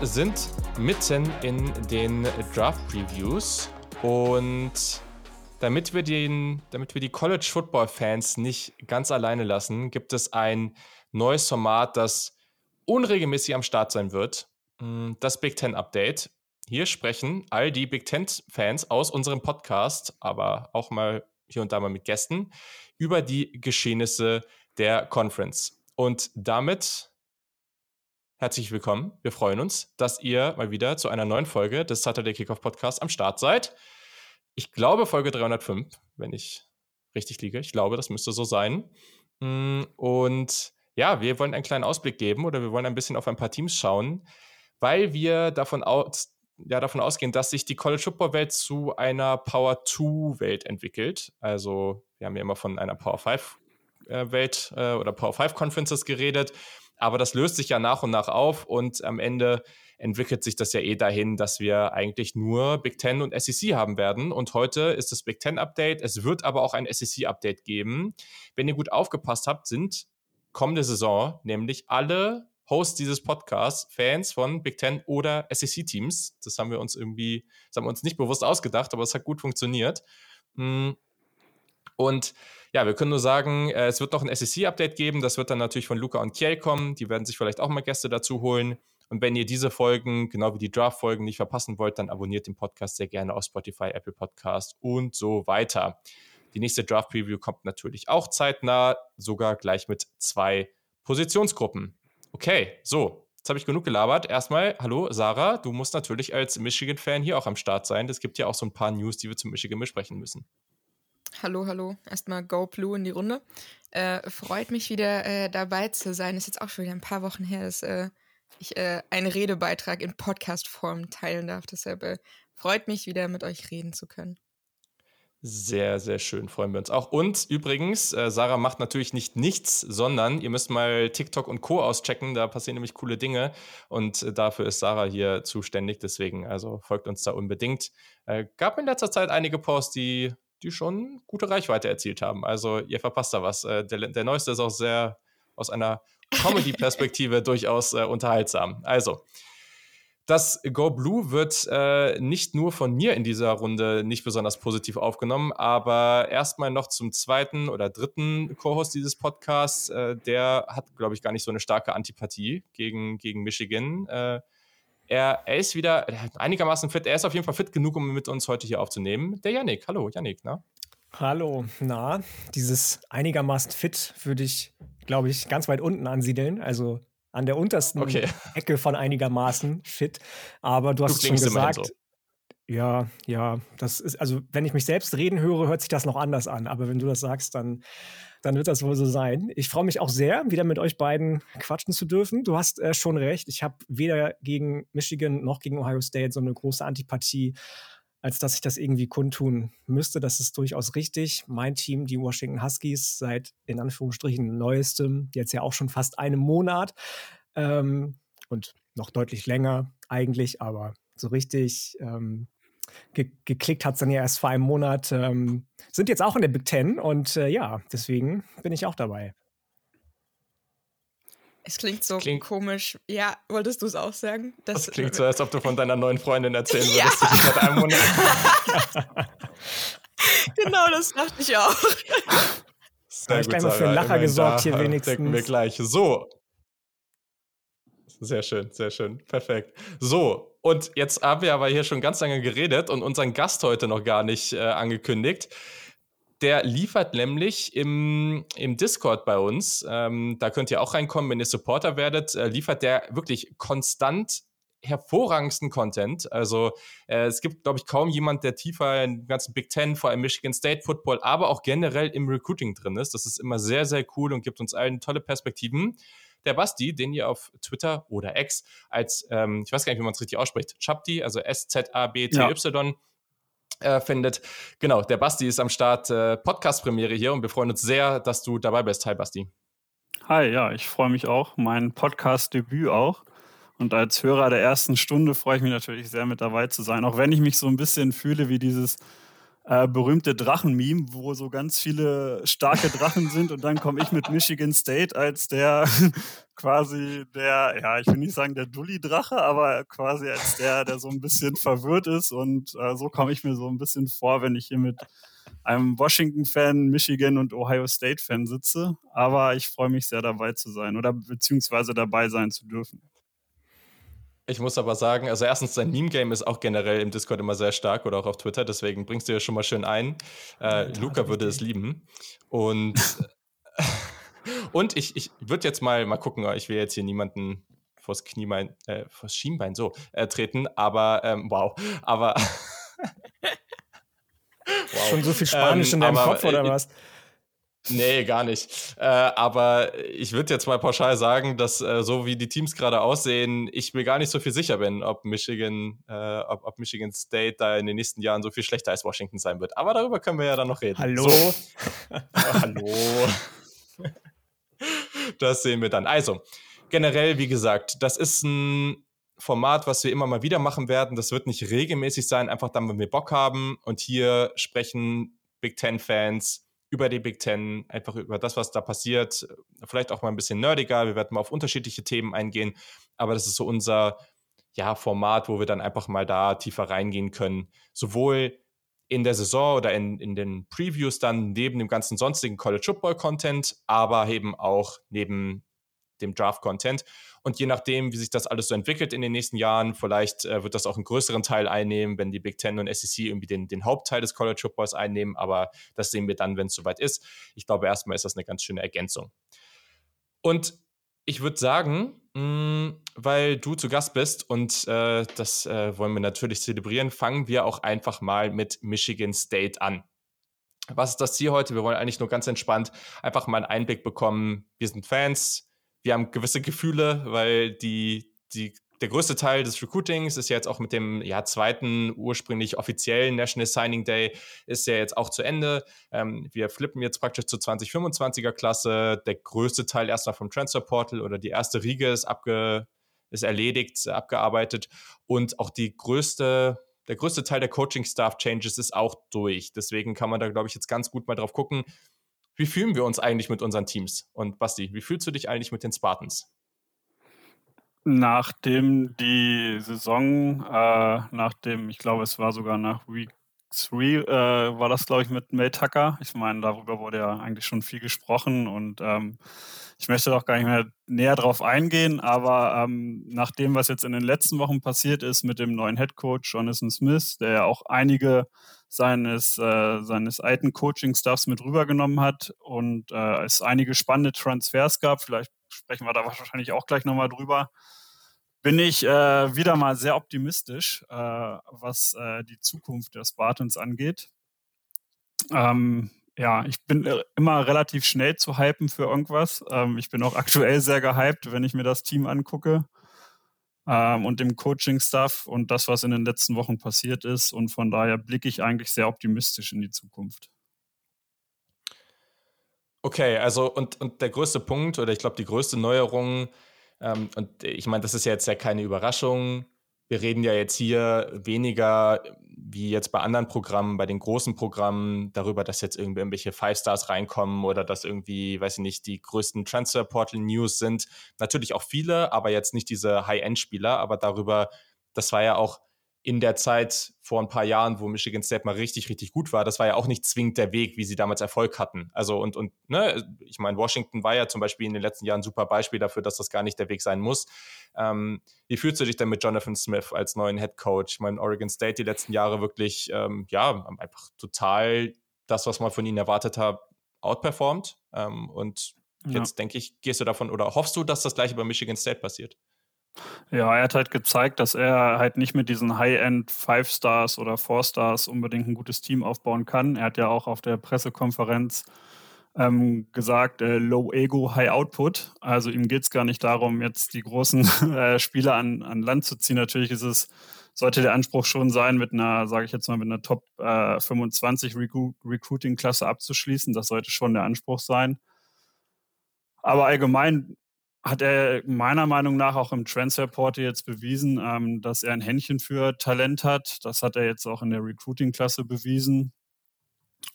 Sind mitten in den Draft Previews und damit wir, den, damit wir die College Football Fans nicht ganz alleine lassen, gibt es ein neues Format, das unregelmäßig am Start sein wird. Mm, das Big Ten Update. Hier sprechen all die Big Ten Fans aus unserem Podcast, aber auch mal hier und da mal mit Gästen, über die Geschehnisse der Conference. Und damit herzlich willkommen. Wir freuen uns, dass ihr mal wieder zu einer neuen Folge des Saturday Kickoff Podcasts am Start seid. Ich glaube Folge 305, wenn ich richtig liege. Ich glaube, das müsste so sein. Mm, und ja, wir wollen einen kleinen Ausblick geben oder wir wollen ein bisschen auf ein paar Teams schauen, weil wir davon aus, ja, davon ausgehen, dass sich die College Football Welt zu einer Power 2 Welt entwickelt. Also, wir haben ja immer von einer Power 5 äh, Welt äh, oder Power 5 Conferences geredet. Aber das löst sich ja nach und nach auf und am Ende entwickelt sich das ja eh dahin, dass wir eigentlich nur Big Ten und SEC haben werden. Und heute ist das Big Ten Update. Es wird aber auch ein SEC Update geben. Wenn ihr gut aufgepasst habt, sind kommende Saison nämlich alle Hosts dieses Podcasts Fans von Big Ten oder SEC Teams. Das haben wir uns irgendwie, das haben wir uns nicht bewusst ausgedacht, aber es hat gut funktioniert. Hm. Und ja, wir können nur sagen, äh, es wird noch ein SEC-Update geben. Das wird dann natürlich von Luca und Kiel kommen. Die werden sich vielleicht auch mal Gäste dazu holen. Und wenn ihr diese Folgen, genau wie die Draft-Folgen, nicht verpassen wollt, dann abonniert den Podcast sehr gerne auf Spotify, Apple Podcast und so weiter. Die nächste Draft-Preview kommt natürlich auch zeitnah, sogar gleich mit zwei Positionsgruppen. Okay, so, jetzt habe ich genug gelabert. Erstmal, hallo Sarah, du musst natürlich als Michigan-Fan hier auch am Start sein. Es gibt ja auch so ein paar News, die wir zu Michigan besprechen müssen. Hallo, hallo. Erstmal Go Blue in die Runde. Äh, freut mich wieder äh, dabei zu sein. Ist jetzt auch schon wieder ein paar Wochen her, dass äh, ich äh, einen Redebeitrag in Podcast-Form teilen darf. Deshalb äh, freut mich wieder mit euch reden zu können. Sehr, sehr schön, freuen wir uns auch. Und übrigens, äh, Sarah macht natürlich nicht nichts, sondern ihr müsst mal TikTok und Co. auschecken, da passieren nämlich coole Dinge und dafür ist Sarah hier zuständig, deswegen also folgt uns da unbedingt. Gab in letzter Zeit einige Posts, die die schon gute Reichweite erzielt haben. Also ihr verpasst da was. Äh, der, der neueste ist auch sehr aus einer Comedy-Perspektive durchaus äh, unterhaltsam. Also, das Go Blue wird äh, nicht nur von mir in dieser Runde nicht besonders positiv aufgenommen, aber erstmal noch zum zweiten oder dritten Co-Host dieses Podcasts. Äh, der hat, glaube ich, gar nicht so eine starke Antipathie gegen, gegen Michigan. Er, er ist wieder einigermaßen fit. Er ist auf jeden Fall fit genug, um mit uns heute hier aufzunehmen. Der Yannick. Hallo, Yannick, na? Hallo, na, dieses einigermaßen fit würde ich, glaube ich, ganz weit unten ansiedeln. Also an der untersten okay. Ecke von einigermaßen fit. Aber du hast du schon gesagt. So. Ja, ja, das ist, also wenn ich mich selbst reden höre, hört sich das noch anders an. Aber wenn du das sagst, dann dann wird das wohl so sein. Ich freue mich auch sehr, wieder mit euch beiden quatschen zu dürfen. Du hast äh, schon recht. Ich habe weder gegen Michigan noch gegen Ohio State so eine große Antipathie, als dass ich das irgendwie kundtun müsste. Das ist durchaus richtig. Mein Team, die Washington Huskies, seit in Anführungsstrichen neuestem, jetzt ja auch schon fast einem Monat ähm, und noch deutlich länger eigentlich, aber so richtig ähm, ge geklickt hat es dann ja erst vor einem Monat. Ähm, sind jetzt auch in der Big Ten und äh, ja, deswegen bin ich auch dabei. Es klingt so klingt komisch. Ja, wolltest du es auch sagen? Das, das klingt so, als ob du von deiner neuen Freundin erzählen würdest, ja. die seit einem Monat. genau, das dachte ich auch. Sehr ich gleich mal für einen Lacher gesorgt hier wenigstens. Denken wir gleich. So. Sehr schön, sehr schön. Perfekt. So, und jetzt haben wir aber hier schon ganz lange geredet und unseren Gast heute noch gar nicht äh, angekündigt. Der liefert nämlich im, im Discord bei uns, ähm, da könnt ihr auch reinkommen, wenn ihr Supporter werdet, äh, liefert der wirklich konstant hervorragendsten Content. Also äh, es gibt, glaube ich, kaum jemand, der tiefer in den ganzen Big Ten, vor allem Michigan State Football, aber auch generell im Recruiting drin ist. Das ist immer sehr, sehr cool und gibt uns allen tolle Perspektiven der Basti, den ihr auf Twitter oder X als, ähm, ich weiß gar nicht, wie man es richtig ausspricht, Chabdi, also S-Z-A-B-T-Y, ja. äh, findet. Genau, der Basti ist am Start, äh, Podcast-Premiere hier und wir freuen uns sehr, dass du dabei bist. Hi, Basti. Hi, ja, ich freue mich auch. Mein Podcast-Debüt auch. Und als Hörer der ersten Stunde freue ich mich natürlich sehr, mit dabei zu sein, auch wenn ich mich so ein bisschen fühle wie dieses äh, berühmte Drachen-Meme, wo so ganz viele starke Drachen sind und dann komme ich mit Michigan State als der quasi der, ja, ich will nicht sagen der Dulli-Drache, aber quasi als der, der so ein bisschen verwirrt ist und äh, so komme ich mir so ein bisschen vor, wenn ich hier mit einem Washington-Fan, Michigan und Ohio State-Fan sitze. Aber ich freue mich sehr dabei zu sein oder beziehungsweise dabei sein zu dürfen. Ich muss aber sagen, also erstens, dein Meme-Game ist auch generell im Discord immer sehr stark oder auch auf Twitter, deswegen bringst du ja schon mal schön ein. Äh, ja, Luca würde es lieben. Und, und ich, ich würde jetzt mal, mal gucken, ich will jetzt hier niemanden vors Kniebein, äh, vors Schienbein so äh, treten, aber ähm, wow. Aber wow. Schon so viel Spanisch ähm, in deinem Kopf oder äh, was? Nee, gar nicht. Äh, aber ich würde jetzt mal pauschal sagen, dass äh, so wie die Teams gerade aussehen, ich mir gar nicht so viel sicher bin, ob Michigan, äh, ob, ob, Michigan State da in den nächsten Jahren so viel schlechter als Washington sein wird. Aber darüber können wir ja dann noch reden. Hallo. So. hallo. das sehen wir dann. Also, generell, wie gesagt, das ist ein Format, was wir immer mal wieder machen werden. Das wird nicht regelmäßig sein, einfach dann, wenn wir Bock haben. Und hier sprechen Big Ten-Fans über die Big Ten, einfach über das, was da passiert. Vielleicht auch mal ein bisschen nerdiger. Wir werden mal auf unterschiedliche Themen eingehen. Aber das ist so unser ja, Format, wo wir dann einfach mal da tiefer reingehen können. Sowohl in der Saison oder in, in den Previews dann neben dem ganzen sonstigen College Football Content, aber eben auch neben dem Draft-Content. Und je nachdem, wie sich das alles so entwickelt in den nächsten Jahren, vielleicht äh, wird das auch einen größeren Teil einnehmen, wenn die Big Ten und SEC irgendwie den, den Hauptteil des College Footballs einnehmen. Aber das sehen wir dann, wenn es soweit ist. Ich glaube, erstmal ist das eine ganz schöne Ergänzung. Und ich würde sagen, mh, mm, weil du zu Gast bist und äh, das äh, wollen wir natürlich zelebrieren, fangen wir auch einfach mal mit Michigan State an. Was ist das Ziel heute? Wir wollen eigentlich nur ganz entspannt einfach mal einen Einblick bekommen. Wir sind Fans, wir haben gewisse Gefühle, weil die, die, der größte Teil des Recruitings ist ja jetzt auch mit dem ja, zweiten ursprünglich offiziellen National Signing Day ist ja jetzt auch zu Ende. Ähm, wir flippen jetzt praktisch zur 2025er Klasse. Der größte Teil erstmal vom Transfer Portal oder die erste Riege ist, abge, ist erledigt, abgearbeitet. Und auch die größte, der größte Teil der Coaching-Staff-Changes ist auch durch. Deswegen kann man da, glaube ich, jetzt ganz gut mal drauf gucken, wie fühlen wir uns eigentlich mit unseren Teams? Und Basti, wie fühlst du dich eigentlich mit den Spartans? Nachdem die Saison, äh, nachdem, ich glaube, es war sogar nach Week 3, äh, war das, glaube ich, mit Mel Tucker. Ich meine, darüber wurde ja eigentlich schon viel gesprochen und ähm, ich möchte auch gar nicht mehr näher drauf eingehen, aber ähm, nach dem, was jetzt in den letzten Wochen passiert ist mit dem neuen Head Coach Jonathan Smith, der ja auch einige seines, äh, seines alten Coaching-Staffs mit rübergenommen hat und äh, es einige spannende Transfers gab, vielleicht sprechen wir da wahrscheinlich auch gleich nochmal drüber, bin ich äh, wieder mal sehr optimistisch, äh, was äh, die Zukunft der Spartans angeht. Ähm, ja, ich bin äh, immer relativ schnell zu hypen für irgendwas. Ähm, ich bin auch aktuell sehr gehypt, wenn ich mir das Team angucke ähm, und dem Coaching-Stuff und das, was in den letzten Wochen passiert ist. Und von daher blicke ich eigentlich sehr optimistisch in die Zukunft. Okay, also und, und der größte Punkt oder ich glaube die größte Neuerung, ähm, und ich meine, das ist ja jetzt ja keine Überraschung, wir reden ja jetzt hier weniger wie jetzt bei anderen Programmen, bei den großen Programmen, darüber, dass jetzt irgendwelche Five Stars reinkommen oder dass irgendwie, weiß ich nicht, die größten Transfer Portal News sind. Natürlich auch viele, aber jetzt nicht diese High-End-Spieler, aber darüber, das war ja auch in der Zeit vor ein paar Jahren, wo Michigan State mal richtig, richtig gut war, das war ja auch nicht zwingend der Weg, wie sie damals Erfolg hatten. Also und, und ne, ich meine, Washington war ja zum Beispiel in den letzten Jahren ein super Beispiel dafür, dass das gar nicht der Weg sein muss. Ähm, wie fühlst du dich denn mit Jonathan Smith als neuen Head Coach? Ich meine, Oregon State die letzten Jahre wirklich, ähm, ja, einfach total das, was man von ihnen erwartet hat, outperformed. Ähm, und jetzt ja. denke ich, gehst du davon oder hoffst du, dass das gleiche bei Michigan State passiert? Ja, er hat halt gezeigt, dass er halt nicht mit diesen High-End Five Stars oder Four Stars unbedingt ein gutes Team aufbauen kann. Er hat ja auch auf der Pressekonferenz ähm, gesagt, äh, Low Ego, High Output. Also ihm geht es gar nicht darum, jetzt die großen äh, Spieler an, an Land zu ziehen. Natürlich ist es, sollte der Anspruch schon sein, mit einer, sage ich jetzt mal, mit einer Top äh, 25 Recru Recruiting-Klasse abzuschließen. Das sollte schon der Anspruch sein. Aber allgemein hat er meiner Meinung nach auch im Transferportal jetzt bewiesen, ähm, dass er ein Händchen für Talent hat. Das hat er jetzt auch in der Recruiting-Klasse bewiesen.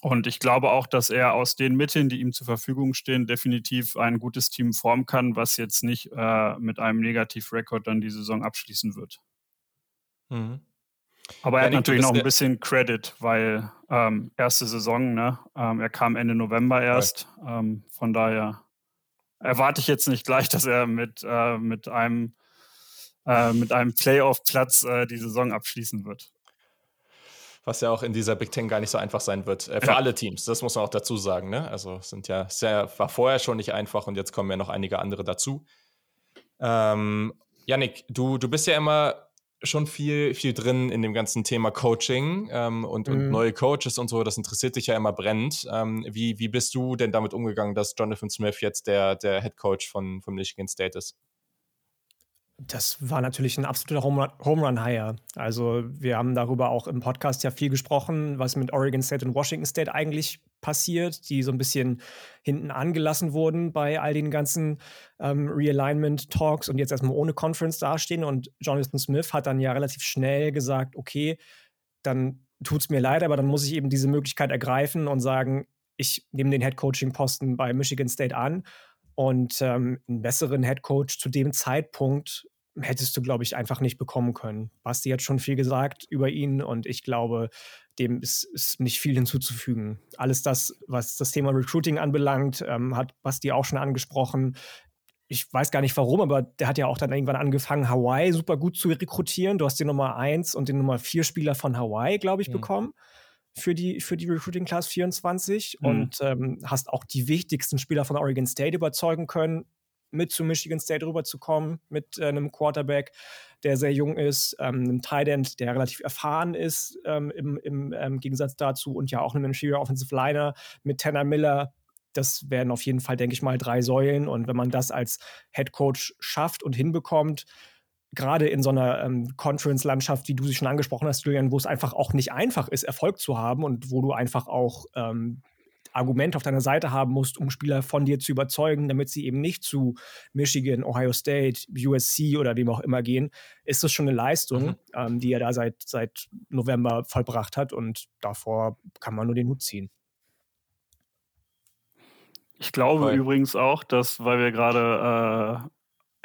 Und ich glaube auch, dass er aus den Mitteln, die ihm zur Verfügung stehen, definitiv ein gutes Team formen kann, was jetzt nicht äh, mit einem Negativ-Rekord dann die Saison abschließen wird. Mhm. Aber er ja, hat natürlich noch ein bisschen Credit, weil ähm, erste Saison, ne? Ähm, er kam Ende November erst. Ähm, von daher erwarte ich jetzt nicht gleich, dass er mit, äh, mit einem, äh, mit einem Playoff-Platz äh, die Saison abschließen wird was ja auch in dieser Big Ten gar nicht so einfach sein wird. Äh, für ja. alle Teams, das muss man auch dazu sagen. Ne? Also sind ja sehr, war vorher schon nicht einfach und jetzt kommen ja noch einige andere dazu. Ähm, Yannick, du, du bist ja immer schon viel, viel drin in dem ganzen Thema Coaching ähm, und, mhm. und, neue Coaches und so. Das interessiert dich ja immer brennend. Ähm, wie, wie bist du denn damit umgegangen, dass Jonathan Smith jetzt der, der Head Coach von, von Michigan State ist? Das war natürlich ein absoluter Home Run Hire. Also wir haben darüber auch im Podcast ja viel gesprochen, was mit Oregon State und Washington State eigentlich passiert, die so ein bisschen hinten angelassen wurden bei all den ganzen ähm, Realignment-Talks und jetzt erstmal ohne Conference dastehen. Und Jonathan Smith hat dann ja relativ schnell gesagt, okay, dann tut es mir leid, aber dann muss ich eben diese Möglichkeit ergreifen und sagen, ich nehme den Head Coaching Posten bei Michigan State an und ähm, einen besseren Head Coach zu dem Zeitpunkt hättest du, glaube ich, einfach nicht bekommen können. Basti hat schon viel gesagt über ihn und ich glaube, dem ist, ist nicht viel hinzuzufügen. Alles das, was das Thema Recruiting anbelangt, ähm, hat Basti auch schon angesprochen. Ich weiß gar nicht warum, aber der hat ja auch dann irgendwann angefangen, Hawaii super gut zu rekrutieren. Du hast den Nummer 1 und den Nummer 4 Spieler von Hawaii, glaube ich, mhm. bekommen für die, für die Recruiting Class 24 mhm. und ähm, hast auch die wichtigsten Spieler von Oregon State überzeugen können, mit zu Michigan State rüberzukommen, mit äh, einem Quarterback, der sehr jung ist, ähm, einem Tight End, der relativ erfahren ist ähm, im, im ähm, Gegensatz dazu und ja auch einem Interior Offensive Liner mit Tanner Miller. Das wären auf jeden Fall, denke ich mal, drei Säulen. Und wenn man das als Head Coach schafft und hinbekommt, gerade in so einer ähm, Conference-Landschaft, wie du sie schon angesprochen hast, Julian, wo es einfach auch nicht einfach ist, Erfolg zu haben und wo du einfach auch ähm, Argument auf deiner Seite haben musst, um Spieler von dir zu überzeugen, damit sie eben nicht zu Michigan, Ohio State, USC oder wem auch immer gehen, ist das schon eine Leistung, mhm. ähm, die er da seit, seit November vollbracht hat und davor kann man nur den Hut ziehen. Ich glaube Voll. übrigens auch, dass, weil wir gerade äh,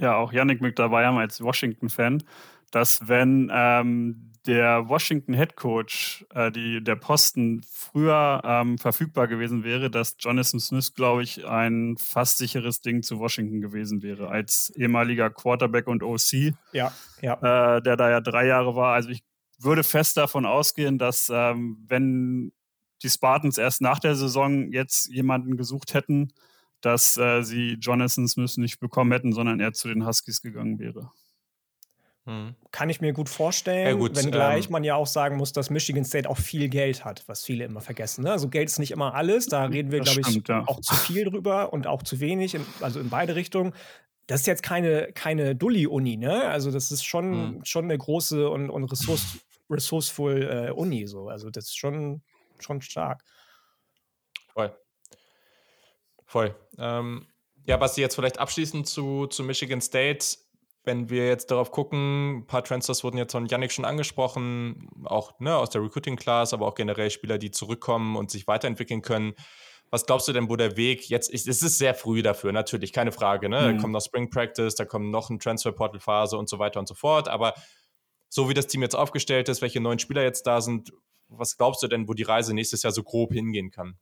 ja auch Yannick mit dabei haben als Washington-Fan, dass wenn ähm, der Washington Head Coach, äh, die, der Posten früher ähm, verfügbar gewesen wäre, dass Jonathan Smith, glaube ich, ein fast sicheres Ding zu Washington gewesen wäre, als ehemaliger Quarterback und OC, ja, ja. Äh, der da ja drei Jahre war. Also ich würde fest davon ausgehen, dass ähm, wenn die Spartans erst nach der Saison jetzt jemanden gesucht hätten, dass äh, sie Jonathan Smith nicht bekommen hätten, sondern er zu den Huskies gegangen wäre. Mhm. Kann ich mir gut vorstellen, ja, gut, wenngleich ähm, man ja auch sagen muss, dass Michigan State auch viel Geld hat, was viele immer vergessen. Ne? Also Geld ist nicht immer alles, da reden wir, glaube ich, ja. auch zu viel drüber und auch zu wenig, in, also in beide Richtungen. Das ist jetzt keine, keine Dulli-Uni, ne? Also das ist schon, mhm. schon eine große und, und ressource, resourceful äh, Uni. So. Also das ist schon, schon stark. Voll. Voll. Ähm, ja, was Sie jetzt vielleicht abschließend zu, zu Michigan State wenn wir jetzt darauf gucken, ein paar Transfers wurden jetzt von Yannick schon angesprochen, auch ne, aus der Recruiting Class, aber auch generell Spieler, die zurückkommen und sich weiterentwickeln können. Was glaubst du denn, wo der Weg jetzt ist? Es ist sehr früh dafür, natürlich, keine Frage. Ne? Mhm. Da kommt noch Spring Practice, da kommt noch eine Transfer-Portal-Phase und so weiter und so fort. Aber so wie das Team jetzt aufgestellt ist, welche neuen Spieler jetzt da sind, was glaubst du denn, wo die Reise nächstes Jahr so grob hingehen kann?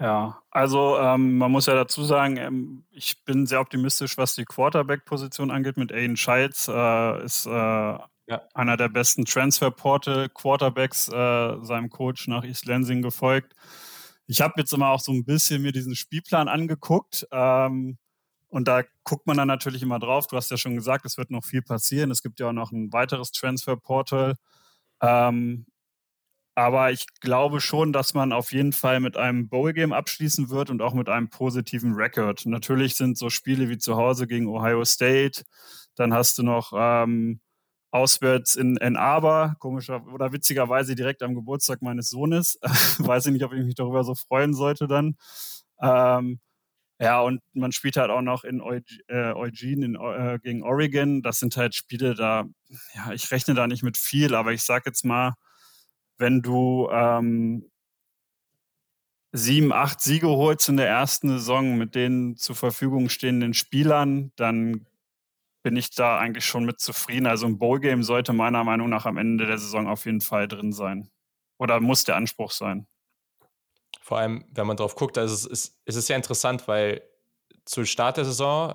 Ja, also ähm, man muss ja dazu sagen, ähm, ich bin sehr optimistisch, was die Quarterback-Position angeht. Mit Aiden Scheitz äh, ist äh, ja. einer der besten Transferporte-Quarterbacks äh, seinem Coach nach East Lansing gefolgt. Ich habe jetzt immer auch so ein bisschen mir diesen Spielplan angeguckt. Ähm, und da guckt man dann natürlich immer drauf. Du hast ja schon gesagt, es wird noch viel passieren. Es gibt ja auch noch ein weiteres Transferportal. Ähm, aber ich glaube schon, dass man auf jeden Fall mit einem Bowl-Game abschließen wird und auch mit einem positiven Record. Natürlich sind so Spiele wie zu Hause gegen Ohio State. Dann hast du noch ähm, auswärts in Ann Arbor, komischer oder witzigerweise direkt am Geburtstag meines Sohnes. Weiß ich nicht, ob ich mich darüber so freuen sollte dann. Ähm, ja, und man spielt halt auch noch in äh, Eugene in, äh, gegen Oregon. Das sind halt Spiele, da, ja, ich rechne da nicht mit viel, aber ich sag jetzt mal, wenn du ähm, sieben, acht Siege holst in der ersten Saison mit den zur Verfügung stehenden Spielern, dann bin ich da eigentlich schon mit zufrieden. Also ein Bowl-Game sollte meiner Meinung nach am Ende der Saison auf jeden Fall drin sein. Oder muss der Anspruch sein. Vor allem, wenn man drauf guckt, also es ist, es ist sehr interessant, weil zu Start der Saison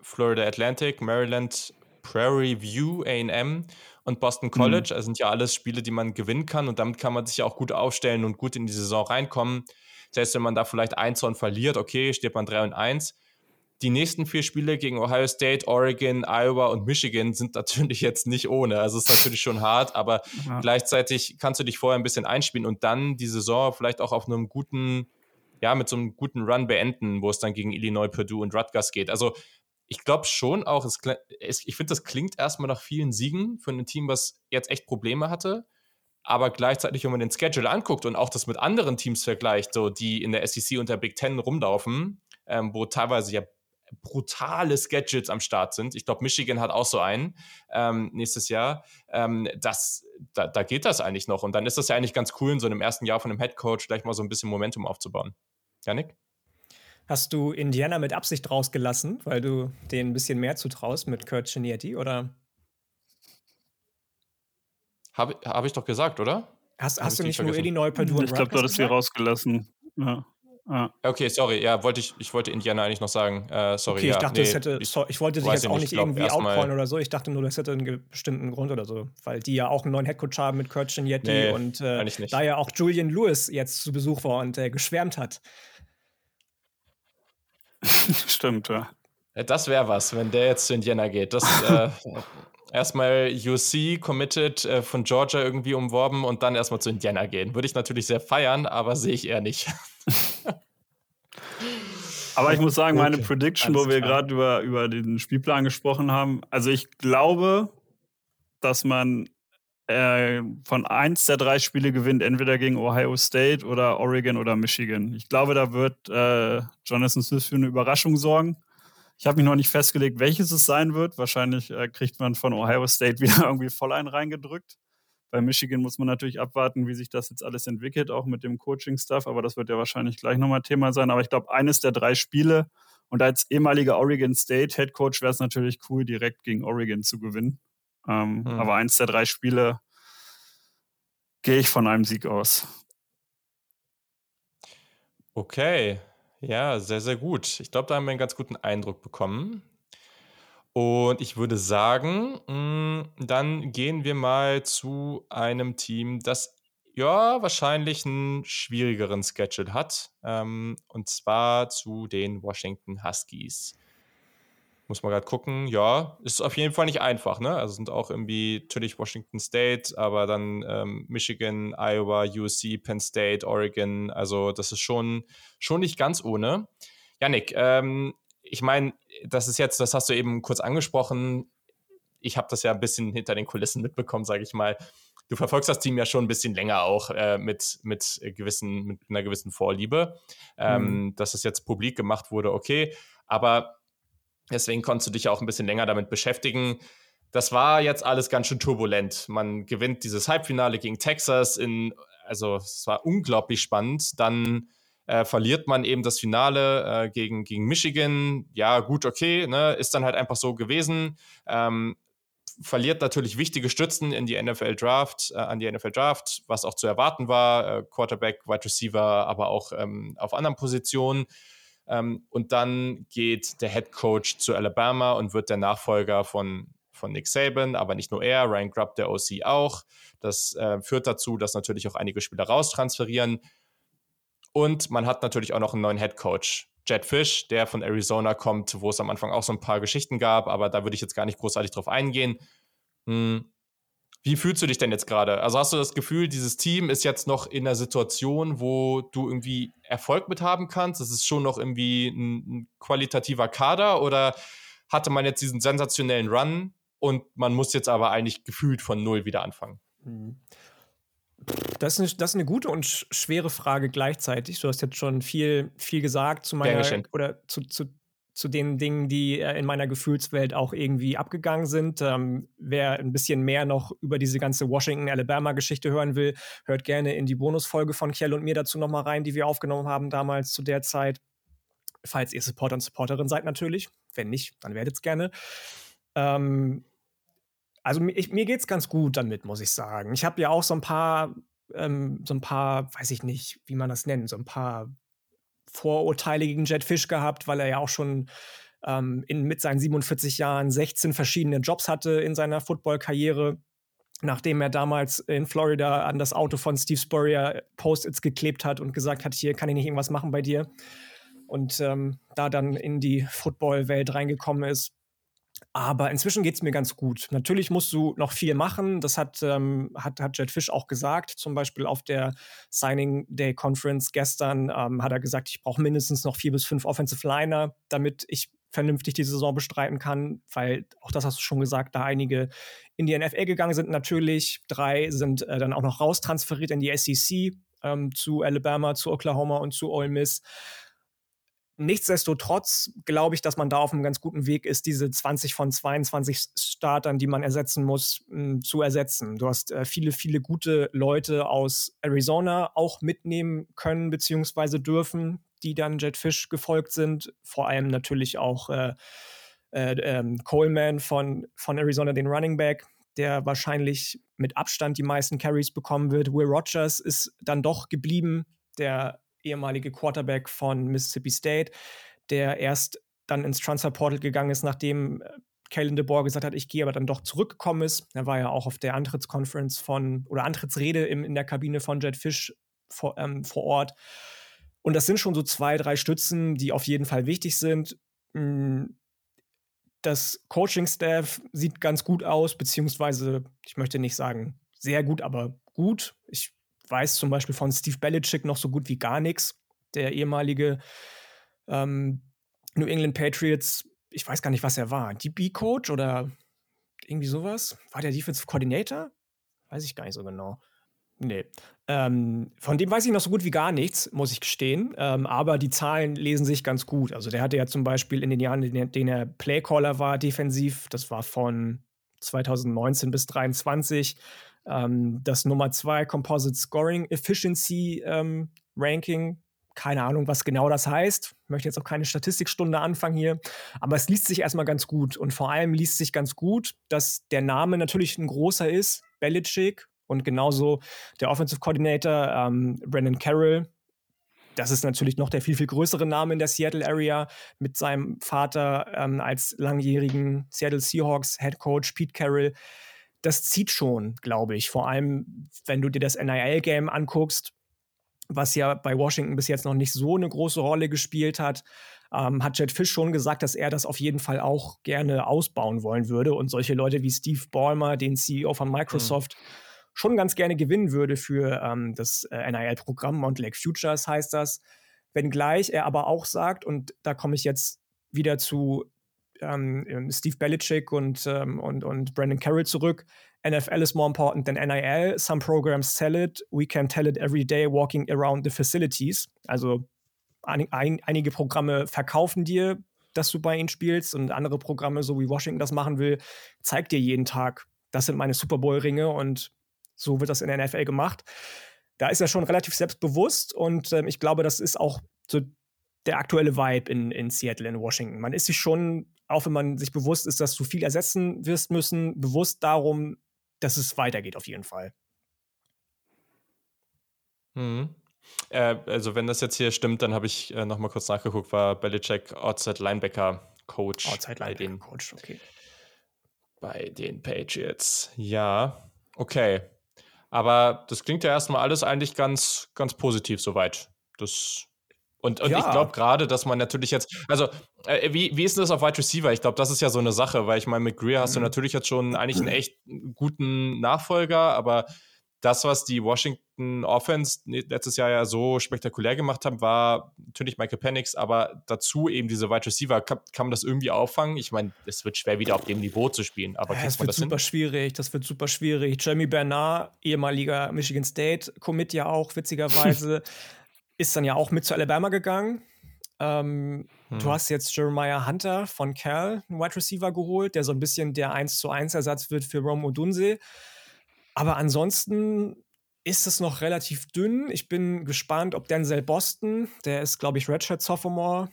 Florida Atlantic, Maryland Prairie View, AM und Boston College, mhm. also sind ja alles Spiele, die man gewinnen kann und damit kann man sich ja auch gut aufstellen und gut in die Saison reinkommen. Selbst wenn man da vielleicht eins von verliert, okay, steht man 3 und 1. Die nächsten vier Spiele gegen Ohio State, Oregon, Iowa und Michigan sind natürlich jetzt nicht ohne. Also es ist natürlich schon hart, aber ja. gleichzeitig kannst du dich vorher ein bisschen einspielen und dann die Saison vielleicht auch auf einem guten, ja, mit so einem guten Run beenden, wo es dann gegen Illinois, Purdue und Rutgers geht. Also ich glaube schon auch, es, es, ich finde, das klingt erstmal nach vielen Siegen für ein Team, was jetzt echt Probleme hatte. Aber gleichzeitig, wenn man den Schedule anguckt und auch das mit anderen Teams vergleicht, so die in der SEC und der Big Ten rumlaufen, ähm, wo teilweise ja brutale Schedules am Start sind. Ich glaube, Michigan hat auch so einen ähm, nächstes Jahr. Ähm, das, da, da, geht das eigentlich noch. Und dann ist das ja eigentlich ganz cool, in so einem ersten Jahr von einem Head Coach gleich mal so ein bisschen Momentum aufzubauen. Janik? Hast du Indiana mit Absicht rausgelassen, weil du denen ein bisschen mehr zutraust mit Kurt Chinietti, oder? Habe hab ich doch gesagt, oder? Hast, hast du nicht nur Illinois, Purdue und Ich glaube, du hattest sie rausgelassen. Ja. Ja. Okay, sorry, ja, wollte ich, ich wollte Indiana eigentlich noch sagen. Äh, sorry, okay, ich ja, dachte, nee, hätte, ich, ich, wollte dich jetzt auch nicht irgendwie outcallen oder so. Ich dachte nur, das hätte einen bestimmten Grund oder so, weil die ja auch einen neuen Headcoach haben mit Kurt Yeti nee, und äh, da ja auch Julian Lewis jetzt zu Besuch war und äh, geschwärmt hat. Stimmt, ja. Das wäre was, wenn der jetzt zu Indiana geht. Das äh, erstmal UC committed äh, von Georgia irgendwie umworben und dann erstmal zu Indiana gehen. Würde ich natürlich sehr feiern, aber sehe ich eher nicht. aber ich muss sagen, meine okay. Prediction, Alles wo wir gerade über, über den Spielplan gesprochen haben, also ich glaube, dass man äh, von eins der drei Spiele gewinnt, entweder gegen Ohio State oder Oregon oder Michigan. Ich glaube, da wird äh, Jonathan Smith für eine Überraschung sorgen. Ich habe mich noch nicht festgelegt, welches es sein wird. Wahrscheinlich äh, kriegt man von Ohio State wieder irgendwie voll einen reingedrückt. Bei Michigan muss man natürlich abwarten, wie sich das jetzt alles entwickelt, auch mit dem Coaching-Stuff. Aber das wird ja wahrscheinlich gleich nochmal Thema sein. Aber ich glaube, eines der drei Spiele und als ehemaliger Oregon State Head Coach wäre es natürlich cool, direkt gegen Oregon zu gewinnen. Ähm, mhm. Aber eins der drei Spiele gehe ich von einem Sieg aus. Okay, ja, sehr, sehr gut. Ich glaube, da haben wir einen ganz guten Eindruck bekommen. Und ich würde sagen, mh, mm, dann gehen wir mal zu einem Team, das ja wahrscheinlich einen schwierigeren Schedule hat. Ähm, und zwar zu den Washington Huskies. Muss man gerade gucken. Ja, ist auf jeden Fall nicht einfach, ne? Also sind auch irgendwie natürlich Washington State, aber dann ähm, Michigan, Iowa, USC, Penn State, Oregon. Also das ist schon, schon nicht ganz ohne. Janik, ähm, ich meine, das ist jetzt, das hast du eben kurz angesprochen. Ich habe das ja ein bisschen hinter den Kulissen mitbekommen, sage ich mal. Du verfolgst das Team ja schon ein bisschen länger auch äh, mit, mit, gewissen, mit einer gewissen Vorliebe. Ähm, mhm. Dass es jetzt publik gemacht wurde, okay. Aber Deswegen konntest du dich auch ein bisschen länger damit beschäftigen. Das war jetzt alles ganz schön turbulent. Man gewinnt dieses Halbfinale gegen Texas in, also es war unglaublich spannend. Dann äh, verliert man eben das Finale äh, gegen, gegen Michigan. Ja, gut, okay, ne? ist dann halt einfach so gewesen. Ähm, verliert natürlich wichtige Stützen in die NFL Draft, äh, an die NFL Draft, was auch zu erwarten war. Äh, Quarterback, Wide Receiver, aber auch ähm, auf anderen Positionen. Ähm, und dann geht der Head Coach zu Alabama und wird der Nachfolger von, von Nick Saban, aber nicht nur er, Ryan Grubb, der OC auch. Das äh, führt dazu, dass natürlich auch einige Spieler raustransferieren. Und man hat natürlich auch noch einen neuen Head Coach. Jed Fish, der von Arizona kommt, wo es am Anfang auch so ein paar Geschichten gab, aber da würde ich jetzt gar nicht großartig drauf eingehen. Hm, wie fühlst du dich denn jetzt gerade? Also hast du das Gefühl, dieses Team ist jetzt noch in einer Situation, wo du irgendwie Erfolg mit haben kannst? Das ist schon noch irgendwie ein, ein qualitativer Kader oder hatte man jetzt diesen sensationellen Run und man muss jetzt aber eigentlich gefühlt von null wieder anfangen? Mhm. Das ist, eine, das ist eine gute und schwere Frage gleichzeitig. Du hast jetzt schon viel, viel gesagt zu meiner oder zu, zu zu den Dingen, die äh, in meiner Gefühlswelt auch irgendwie abgegangen sind. Ähm, wer ein bisschen mehr noch über diese ganze Washington-Alabama-Geschichte hören will, hört gerne in die Bonusfolge von Kjell und mir dazu nochmal rein, die wir aufgenommen haben damals zu der Zeit. Falls ihr Supporter und Supporterin seid natürlich. Wenn nicht, dann werdet es gerne. Ähm, also ich, mir geht es ganz gut damit, muss ich sagen. Ich habe ja auch so ein paar, ähm, so ein paar, weiß ich nicht, wie man das nennt, so ein paar Vorurteile gegen Jet Fish gehabt, weil er ja auch schon ähm, in, mit seinen 47 Jahren 16 verschiedene Jobs hatte in seiner Football-Karriere. Nachdem er damals in Florida an das Auto von Steve Spurrier Post-its geklebt hat und gesagt hat, hier kann ich nicht irgendwas machen bei dir. Und ähm, da dann in die Football-Welt reingekommen ist. Aber inzwischen geht es mir ganz gut. Natürlich musst du noch viel machen. Das hat, ähm, hat, hat Jet Fish auch gesagt. Zum Beispiel auf der Signing Day Conference gestern ähm, hat er gesagt, ich brauche mindestens noch vier bis fünf Offensive Liner, damit ich vernünftig die Saison bestreiten kann, weil auch das hast du schon gesagt, da einige in die NFL gegangen sind natürlich. Drei sind äh, dann auch noch raustransferiert in die SEC ähm, zu Alabama, zu Oklahoma und zu Ole Miss. Nichtsdestotrotz glaube ich, dass man da auf einem ganz guten Weg ist, diese 20 von 22 Startern, die man ersetzen muss, hm, zu ersetzen. Du hast äh, viele, viele gute Leute aus Arizona auch mitnehmen können bzw. dürfen, die dann Jetfish gefolgt sind. Vor allem natürlich auch äh, äh, ähm, Coleman von, von Arizona, den Running Back, der wahrscheinlich mit Abstand die meisten Carries bekommen wird. Will Rogers ist dann doch geblieben, der ehemalige Quarterback von Mississippi State, der erst dann ins Transferportal gegangen ist, nachdem äh, Kalen DeBoer gesagt hat, ich gehe aber dann doch zurückgekommen ist. Er war ja auch auf der Antrittskonferenz von oder Antrittsrede im, in der Kabine von Jet Fish vor, ähm, vor Ort. Und das sind schon so zwei, drei Stützen, die auf jeden Fall wichtig sind. Hm, das Coaching-Staff sieht ganz gut aus, beziehungsweise, ich möchte nicht sagen sehr gut, aber gut. Ich weiß zum Beispiel von Steve Belichick noch so gut wie gar nichts. Der ehemalige ähm, New England Patriots, ich weiß gar nicht, was er war. DB-Coach oder irgendwie sowas? War der Defensive Coordinator? Weiß ich gar nicht so genau. Nee. Ähm, von dem weiß ich noch so gut wie gar nichts, muss ich gestehen. Ähm, aber die Zahlen lesen sich ganz gut. Also der hatte ja zum Beispiel in den Jahren, in denen er Playcaller war, defensiv, das war von 2019 bis 2023, ähm, das Nummer 2 Composite Scoring Efficiency ähm, Ranking. Keine Ahnung, was genau das heißt. Ich möchte jetzt auch keine Statistikstunde anfangen hier. Aber es liest sich erstmal ganz gut. Und vor allem liest sich ganz gut, dass der Name natürlich ein großer ist, Belichick. Und genauso der Offensive Coordinator, ähm, Brandon Carroll, das ist natürlich noch der viel, viel größere Name in der Seattle Area mit seinem Vater ähm, als langjährigen Seattle Seahawks Head Coach Pete Carroll das zieht schon, glaube ich. Vor allem, wenn du dir das NIL-Game anguckst, was ja bei Washington bis jetzt noch nicht so eine große Rolle gespielt hat, ähm, hat Jet Fish schon gesagt, dass er das auf jeden Fall auch gerne ausbauen wollen würde und solche Leute wie Steve Ballmer, den CEO von Microsoft, mhm. schon ganz gerne gewinnen würde für ähm, das äh, NIL-Programm. Mount Lake Futures heißt das. Wenngleich er aber auch sagt, und da komme ich jetzt wieder zu ähm, ähm, Steve Belichick und, ähm, und, und Brandon Carroll zurück. NFL is more important than NIL. Some programs sell it. We can tell it every day walking around the facilities. Also ein, ein, einige Programme verkaufen dir, dass du bei ihnen spielst und andere Programme, so wie Washington das machen will, zeigt dir jeden Tag, das sind meine Super Bowl-Ringe und so wird das in der NFL gemacht. Da ist er schon relativ selbstbewusst und ähm, ich glaube, das ist auch so der aktuelle Vibe in, in Seattle, in Washington. Man ist sich schon, auch wenn man sich bewusst ist, dass du viel ersetzen wirst müssen, bewusst darum, dass es weitergeht auf jeden Fall. Mhm. Äh, also wenn das jetzt hier stimmt, dann habe ich äh, noch mal kurz nachgeguckt, war Belichick Outside Linebacker Coach Outside Linebacker Coach, okay. Bei den Patriots. Ja, okay. Aber das klingt ja erstmal alles eigentlich ganz, ganz positiv soweit. Das und, und ja. ich glaube gerade, dass man natürlich jetzt, also äh, wie, wie ist denn das auf Wide Receiver? Ich glaube, das ist ja so eine Sache, weil ich meine, mit Greer hast du mhm. natürlich jetzt schon eigentlich einen echt guten Nachfolger, aber das, was die Washington Offense letztes Jahr ja so spektakulär gemacht haben, war natürlich Michael Penix, aber dazu eben diese Wide Receiver. Kann, kann man das irgendwie auffangen? Ich meine, es wird schwer, wieder auf dem Niveau zu spielen, aber ja, das wird das super hin? schwierig. Das wird super schwierig. Jeremy Bernard, ehemaliger Michigan State, Commit ja auch, witzigerweise. ist dann ja auch mit zu Alabama gegangen. Ähm, hm. Du hast jetzt Jeremiah Hunter von Cal, einen Wide Receiver, geholt, der so ein bisschen der 1 zu 1 Ersatz wird für Rome Odunse. Aber ansonsten ist es noch relativ dünn. Ich bin gespannt, ob Denzel Boston, der ist, glaube ich, Redshirt Sophomore,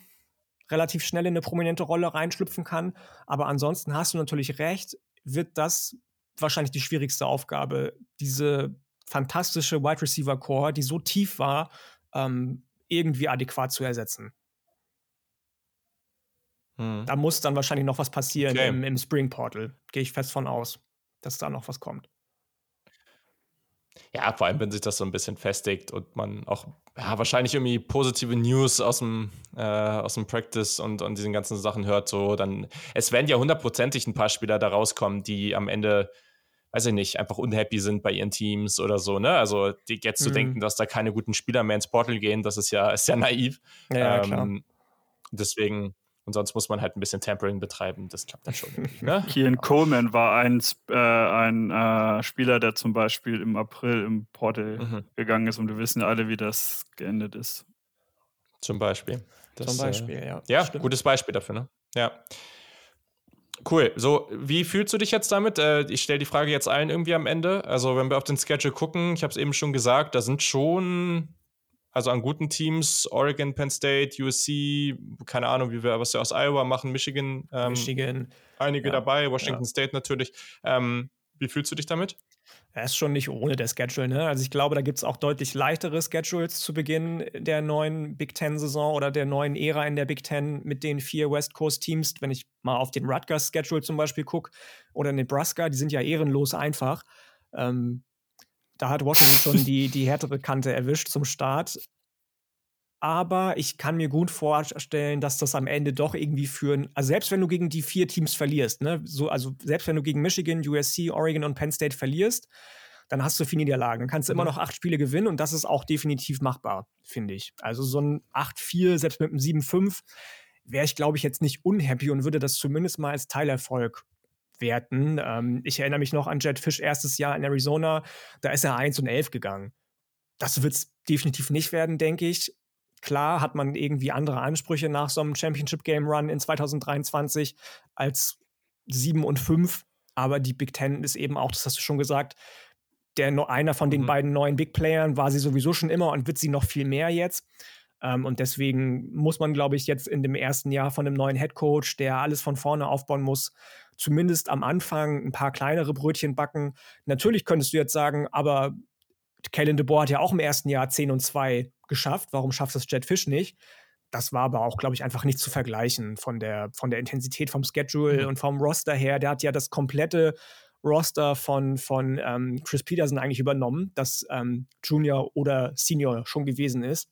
relativ schnell in eine prominente Rolle reinschlüpfen kann. Aber ansonsten hast du natürlich recht, wird das wahrscheinlich die schwierigste Aufgabe, diese fantastische Wide Receiver Core, die so tief war, ähm, irgendwie adäquat zu ersetzen. Hm. Da muss dann wahrscheinlich noch was passieren okay. im, im Spring Portal. Gehe ich fest von aus, dass da noch was kommt. Ja, vor allem, wenn sich das so ein bisschen festigt und man auch ja, wahrscheinlich irgendwie positive News aus dem, äh, aus dem Practice und, und diesen ganzen Sachen hört, so dann, es werden ja hundertprozentig ein paar Spieler da rauskommen, die am Ende, weiß ich nicht, einfach unhappy sind bei ihren Teams oder so, ne? Also die jetzt mhm. zu denken, dass da keine guten Spieler mehr ins Portal gehen, das ist ja, ist ja naiv. Ja, ähm, klar. Deswegen, und sonst muss man halt ein bisschen Tampering betreiben. Das klappt dann schon. ne? Kian Coleman war ein, äh, ein äh, Spieler, der zum Beispiel im April im Portal mhm. gegangen ist. Und wir wissen ja alle, wie das geendet ist. Zum Beispiel. Das, zum Beispiel, äh, ja. Ja, stimmt. gutes Beispiel dafür, ne? Ja. Cool. So, wie fühlst du dich jetzt damit? Äh, ich stelle die Frage jetzt allen irgendwie am Ende. Also, wenn wir auf den Schedule gucken, ich habe es eben schon gesagt, da sind schon also an guten Teams, Oregon, Penn State, USC, keine Ahnung, wie wir was wir aus Iowa machen, Michigan. Ähm, Michigan. Einige ja, dabei, Washington ja. State natürlich. Ähm, wie fühlst du dich damit? Er ist schon nicht ohne der Schedule, ne? Also ich glaube, da gibt es auch deutlich leichtere Schedules zu Beginn der neuen Big Ten-Saison oder der neuen Ära in der Big Ten mit den vier West Coast-Teams. Wenn ich mal auf den Rutgers-Schedule zum Beispiel gucke oder Nebraska, die sind ja ehrenlos einfach. Ähm, da hat Washington schon die, die härtere Kante erwischt zum Start. Aber ich kann mir gut vorstellen, dass das am Ende doch irgendwie führen. Also selbst wenn du gegen die vier Teams verlierst, ne, so, also selbst wenn du gegen Michigan, USC, Oregon und Penn State verlierst, dann hast du vier Niederlagen. Dann kannst du mhm. immer noch acht Spiele gewinnen und das ist auch definitiv machbar, finde ich. Also so ein 8-4, selbst mit einem 7-5, wäre ich, glaube ich, jetzt nicht unhappy und würde das zumindest mal als Teilerfolg werten. Ähm, ich erinnere mich noch an Jet Fish erstes Jahr in Arizona, da ist er 1 und 11 gegangen. Das wird es definitiv nicht werden, denke ich. Klar hat man irgendwie andere Ansprüche nach so einem Championship Game Run in 2023 als 7 und 5, aber die Big Ten ist eben auch, das hast du schon gesagt, der einer von den mhm. beiden neuen Big Playern war sie sowieso schon immer und wird sie noch viel mehr jetzt. Ähm, und deswegen muss man, glaube ich, jetzt in dem ersten Jahr von einem neuen Head Coach, der alles von vorne aufbauen muss, zumindest am Anfang ein paar kleinere Brötchen backen. Natürlich könntest du jetzt sagen, aber Kellen DeBoer hat ja auch im ersten Jahr 10 und 2 geschafft. Warum schafft das Jet Fish nicht? Das war aber auch, glaube ich, einfach nicht zu vergleichen von der, von der Intensität vom Schedule mhm. und vom Roster her. Der hat ja das komplette Roster von, von ähm, Chris Peterson eigentlich übernommen, das ähm, Junior oder Senior schon gewesen ist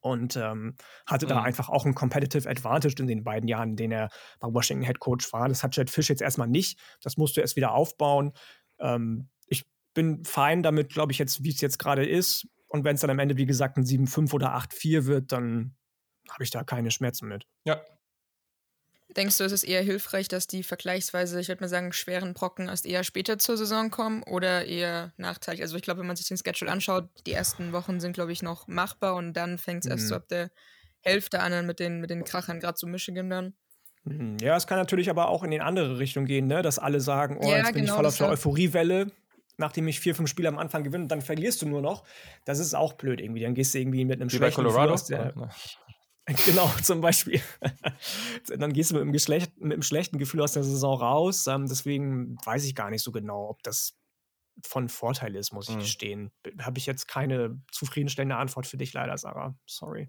und ähm, hatte mhm. da einfach auch ein Competitive Advantage in den beiden Jahren, in denen er bei Washington Head Coach war. Das hat Jet Fish jetzt erstmal nicht. Das musst du erst wieder aufbauen. Ähm, ich bin fein damit, glaube ich, jetzt, wie es jetzt gerade ist. Und wenn es dann am Ende, wie gesagt, ein 7-5 oder 8-4 wird, dann habe ich da keine Schmerzen mit. Ja, Denkst du, es ist eher hilfreich, dass die vergleichsweise, ich würde mal sagen, schweren Brocken erst eher später zur Saison kommen oder eher nachteilig? Also ich glaube, wenn man sich den Schedule anschaut, die ersten Wochen sind, glaube ich, noch machbar und dann fängt es mhm. erst so ab der Hälfte an mit den, mit den Krachern, gerade zu Michigan dann. Mhm. Ja, es kann natürlich aber auch in die andere Richtung gehen, ne? dass alle sagen, oh, ja, jetzt bin genau, ich voll auf der Euphoriewelle, nachdem ich vier, fünf Spiele am Anfang gewinne und dann verlierst du nur noch. Das ist auch blöd irgendwie. Dann gehst du irgendwie mit einem Wie schlechten Colorado? Aus der, Genau, zum Beispiel. Dann gehst du mit einem, Geschlecht, mit einem schlechten Gefühl aus der Saison raus. Ähm, deswegen weiß ich gar nicht so genau, ob das von Vorteil ist, muss ich mhm. gestehen. Habe ich jetzt keine zufriedenstellende Antwort für dich leider, Sarah. Sorry.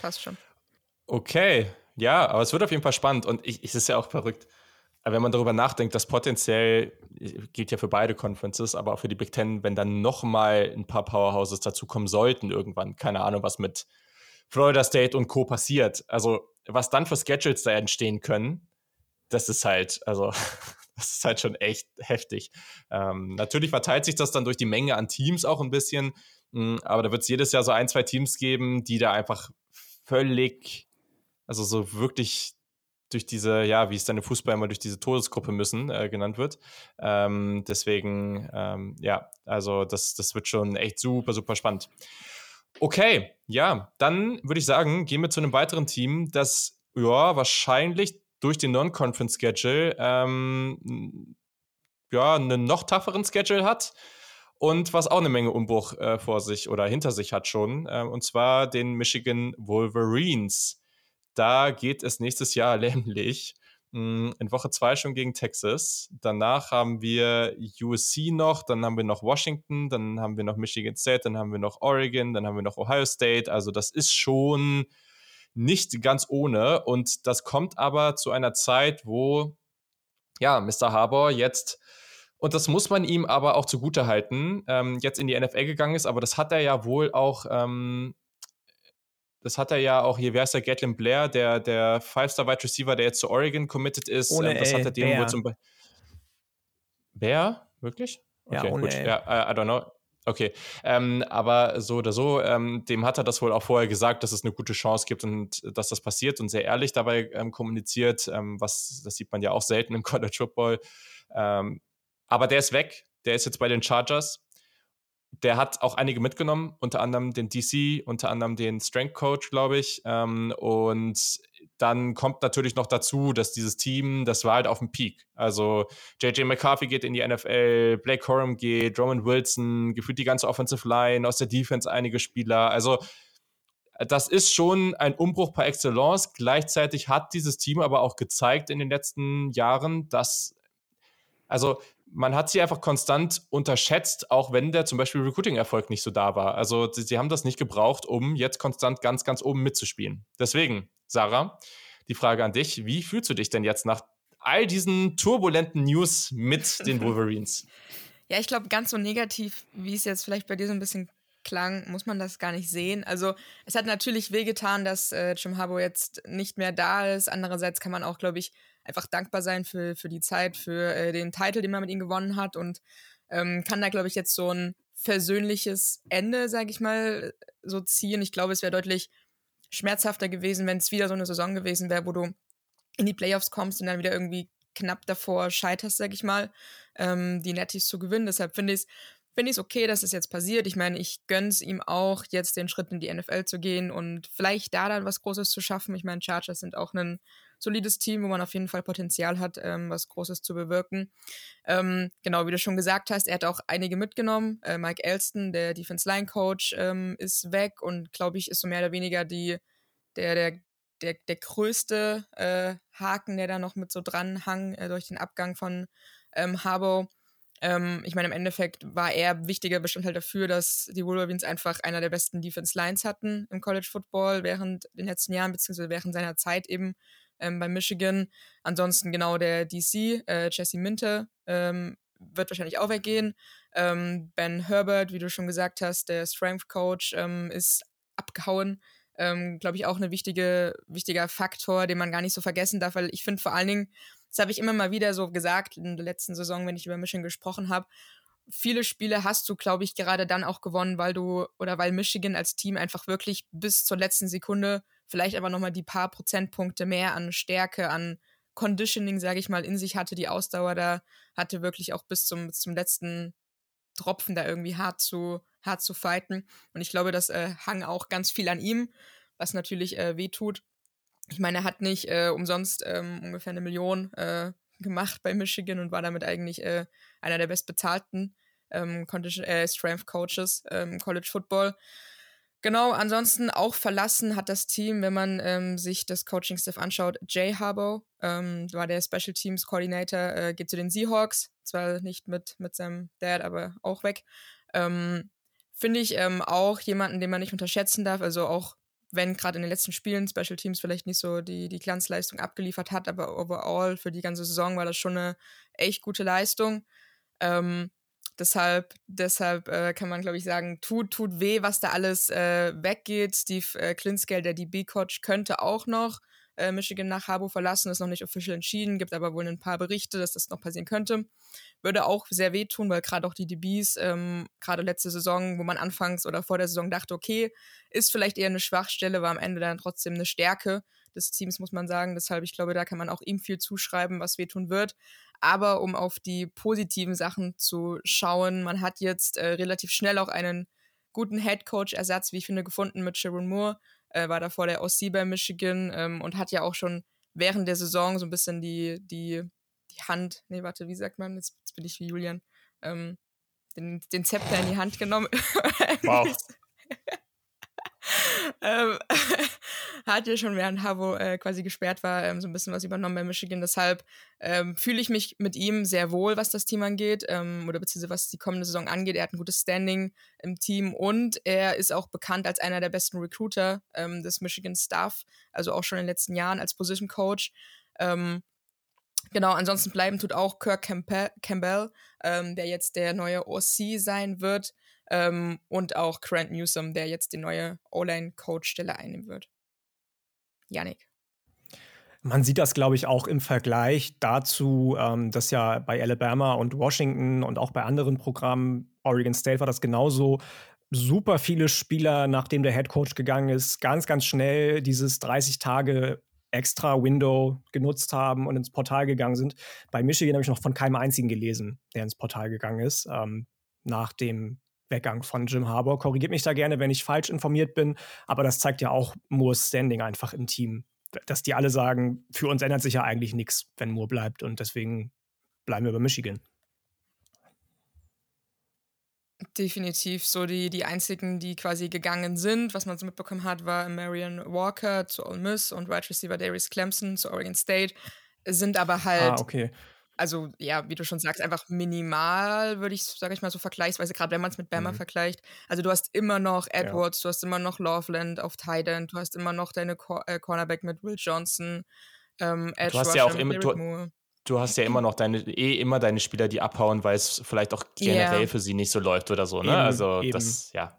Passt schon. Okay, ja, aber es wird auf jeden Fall spannend und ich, es ist ja auch verrückt. Wenn man darüber nachdenkt, dass potenziell, gilt ja für beide Conferences, aber auch für die Big Ten, wenn dann nochmal ein paar Powerhouses dazukommen sollten irgendwann, keine Ahnung, was mit Florida State und Co. passiert. Also, was dann für Schedules da entstehen können, das ist halt, also, das ist halt schon echt heftig. Ähm, natürlich verteilt sich das dann durch die Menge an Teams auch ein bisschen, hm, aber da wird es jedes Jahr so ein, zwei Teams geben, die da einfach völlig, also so wirklich durch diese, ja, wie es dann im Fußball immer durch diese Todesgruppe müssen, äh, genannt wird. Ähm, deswegen, ähm, ja, also das, das wird schon echt super, super spannend. Okay, ja, dann würde ich sagen, gehen wir zu einem weiteren Team, das ja wahrscheinlich durch den Non-Conference-Schedule ähm, ja, einen noch tougheren Schedule hat und was auch eine Menge Umbruch äh, vor sich oder hinter sich hat schon, äh, und zwar den Michigan Wolverines. Da geht es nächstes Jahr nämlich hm, in Woche 2 schon gegen Texas. Danach haben wir USC noch, dann haben wir noch Washington, dann haben wir noch Michigan State, dann haben wir noch Oregon, dann haben wir noch Ohio State. Also das ist schon nicht ganz ohne. Und das kommt aber zu einer Zeit, wo ja, Mr. Harbour jetzt und das muss man ihm aber auch zugute halten, ähm, jetzt in die NFL gegangen ist, aber das hat er ja wohl auch ähm, das hat er ja auch hier, wer ist der Gatlin Blair, der, der Five-Star-Wide Receiver, der jetzt zu Oregon committed ist. Ohne ähm, das hat er dem wohl zum Be Bär? Wirklich? Okay, ja, ohne gut. Ja, I, I don't know. Okay, ähm, aber so oder so, ähm, dem hat er das wohl auch vorher gesagt, dass es eine gute Chance gibt und dass das passiert und sehr ehrlich dabei ähm, kommuniziert, ähm, was das sieht man ja auch selten im College Football. Ähm, aber der ist weg, der ist jetzt bei den Chargers der hat auch einige mitgenommen, unter anderem den DC, unter anderem den Strength Coach, glaube ich. Ähm, und dann kommt natürlich noch dazu, dass dieses Team, das war halt auf dem Peak. Also JJ McCarthy geht in die NFL, Blake Corum geht, Roman Wilson, gefühlt die ganze Offensive Line, aus der Defense einige Spieler. Also das ist schon ein Umbruch par excellence. Gleichzeitig hat dieses Team aber auch gezeigt in den letzten Jahren, dass also man hat sie einfach konstant unterschätzt, auch wenn der zum Beispiel Recruiting-Erfolg nicht so da war. Also sie, haben das nicht gebraucht, um jetzt konstant ganz, ganz oben mitzuspielen. Deswegen, Sarah, die Frage an dich, wie fühlst du dich denn jetzt nach all diesen turbulenten News mit den Wolverines? Ja, ich glaube, ganz so negativ, wie es jetzt vielleicht bei dir so ein bisschen klang, muss man das gar nicht sehen. Also es hat natürlich wehgetan, dass äh, Jim Harbour jetzt nicht mehr da ist. Andererseits kann man auch, glaube ich, einfach dankbar sein für, für die Zeit, für äh, den Titel, den man mit ihm gewonnen hat und ähm, kann da, glaube ich, jetzt so ein versöhnliches Ende, sage ich mal, so ziehen. Ich glaube, es wäre deutlich schmerzhafter gewesen, wenn es wieder so eine Saison gewesen wäre, wo du in die Playoffs kommst und dann wieder irgendwie knapp davor scheiterst, sag ich mal, ähm, die Netties zu gewinnen. Deshalb finde ich es finde ich es okay, dass es jetzt passiert. Ich meine, ich gönne es ihm auch, jetzt den Schritt in die NFL zu gehen und vielleicht da dann was Großes zu schaffen. Ich meine, Chargers sind auch ein solides Team, wo man auf jeden Fall Potenzial hat, ähm, was Großes zu bewirken. Ähm, genau, wie du schon gesagt hast, er hat auch einige mitgenommen. Äh, Mike Elston, der Defense Line Coach, ähm, ist weg und glaube ich, ist so mehr oder weniger die, der, der, der, der größte äh, Haken, der da noch mit so dran hang äh, durch den Abgang von ähm, Harbour. Ähm, ich meine, im Endeffekt war er wichtiger Bestandteil dafür, dass die Wolverines einfach einer der besten Defense Lines hatten im College Football während den letzten Jahren, beziehungsweise während seiner Zeit eben ähm, bei Michigan. Ansonsten genau der DC, äh, Jesse Minter, ähm, wird wahrscheinlich auch weggehen. Ähm, ben Herbert, wie du schon gesagt hast, der Strength Coach, ähm, ist abgehauen. Ähm, Glaube ich auch ein wichtige, wichtiger Faktor, den man gar nicht so vergessen darf, weil ich finde vor allen Dingen, das habe ich immer mal wieder so gesagt in der letzten Saison, wenn ich über Michigan gesprochen habe, viele Spiele hast du, glaube ich, gerade dann auch gewonnen, weil du oder weil Michigan als Team einfach wirklich bis zur letzten Sekunde vielleicht aber nochmal die paar Prozentpunkte mehr an Stärke, an Conditioning, sage ich mal, in sich hatte, die Ausdauer da hatte, wirklich auch bis zum, zum letzten Tropfen da irgendwie hart zu, hart zu fighten. Und ich glaube, das äh, hang auch ganz viel an ihm, was natürlich äh, wehtut. Ich meine, er hat nicht äh, umsonst ähm, ungefähr eine Million äh, gemacht bei Michigan und war damit eigentlich äh, einer der bestbezahlten ähm, äh, Strength Coaches im ähm, College Football. Genau, ansonsten auch verlassen hat das Team, wenn man ähm, sich das Coaching-Staff anschaut. Jay Harbaugh ähm, war der Special Teams Coordinator, äh, geht zu den Seahawks, zwar nicht mit, mit seinem Dad, aber auch weg. Ähm, Finde ich ähm, auch jemanden, den man nicht unterschätzen darf. Also auch wenn gerade in den letzten Spielen Special Teams vielleicht nicht so die, die Glanzleistung abgeliefert hat, aber overall für die ganze Saison war das schon eine echt gute Leistung. Ähm, deshalb deshalb äh, kann man, glaube ich, sagen, tut, tut weh, was da alles äh, weggeht. Steve äh, Klinskell, der DB-Coach, könnte auch noch äh, Michigan nach Harbo verlassen, ist noch nicht offiziell entschieden, gibt aber wohl ein paar Berichte, dass das noch passieren könnte. Würde auch sehr wehtun, weil gerade auch die DBs, ähm, gerade letzte Saison, wo man anfangs oder vor der Saison dachte, okay, ist vielleicht eher eine Schwachstelle, war am Ende dann trotzdem eine Stärke des Teams, muss man sagen. Deshalb, ich glaube, da kann man auch ihm viel zuschreiben, was wehtun wird. Aber um auf die positiven Sachen zu schauen, man hat jetzt äh, relativ schnell auch einen guten Head Coach Ersatz, wie ich finde, gefunden mit Sharon Moore äh, war davor der OC bei Michigan ähm, und hat ja auch schon während der Saison so ein bisschen die, die, die Hand, nee, warte, wie sagt man? Jetzt, jetzt bin ich wie Julian. Ähm, den, den Zepter in die Hand genommen. Wow. ähm, hat ja schon während Havo äh, quasi gesperrt war, ähm, so ein bisschen was übernommen bei Michigan. Deshalb ähm, fühle ich mich mit ihm sehr wohl, was das Team angeht ähm, oder beziehungsweise was die kommende Saison angeht. Er hat ein gutes Standing im Team und er ist auch bekannt als einer der besten Recruiter ähm, des Michigan Staff, also auch schon in den letzten Jahren als Position Coach. Ähm, Genau, ansonsten bleiben tut auch Kirk Campbell, Campbell ähm, der jetzt der neue OC sein wird. Ähm, und auch Grant Newsom, der jetzt die neue O-Line-Coach-Stelle einnehmen wird. Yannick. Man sieht das, glaube ich, auch im Vergleich dazu, ähm, dass ja bei Alabama und Washington und auch bei anderen Programmen, Oregon State war das genauso, super viele Spieler, nachdem der Head Coach gegangen ist, ganz, ganz schnell dieses 30 Tage extra Window genutzt haben und ins Portal gegangen sind. Bei Michigan habe ich noch von keinem einzigen gelesen, der ins Portal gegangen ist, ähm, nach dem Weggang von Jim Harbour. Korrigiert mich da gerne, wenn ich falsch informiert bin, aber das zeigt ja auch Moores Standing einfach im Team. Dass die alle sagen, für uns ändert sich ja eigentlich nichts, wenn Moore bleibt und deswegen bleiben wir bei Michigan. Definitiv. So die, die einzigen, die quasi gegangen sind, was man so mitbekommen hat, war Marion Walker zu Ole Miss und Wide Receiver Darius Clemson zu Oregon State. Sind aber ah, halt ah, okay also ja, wie du schon sagst, einfach minimal, würde ich, sage ich mal, so vergleichsweise, gerade wenn man es mit Bama mhm. vergleicht. Also du hast immer noch Edwards, ja. du hast immer noch Loveland auf Titan, du hast immer noch deine Cor äh, Cornerback mit Will Johnson, ähm, Edge du hast ja auch immer, du, du, hast ja immer noch deine, eh immer deine Spieler, die abhauen, weil es vielleicht auch generell yeah. für sie nicht so läuft oder so, ne? Eben, also eben. das, ja.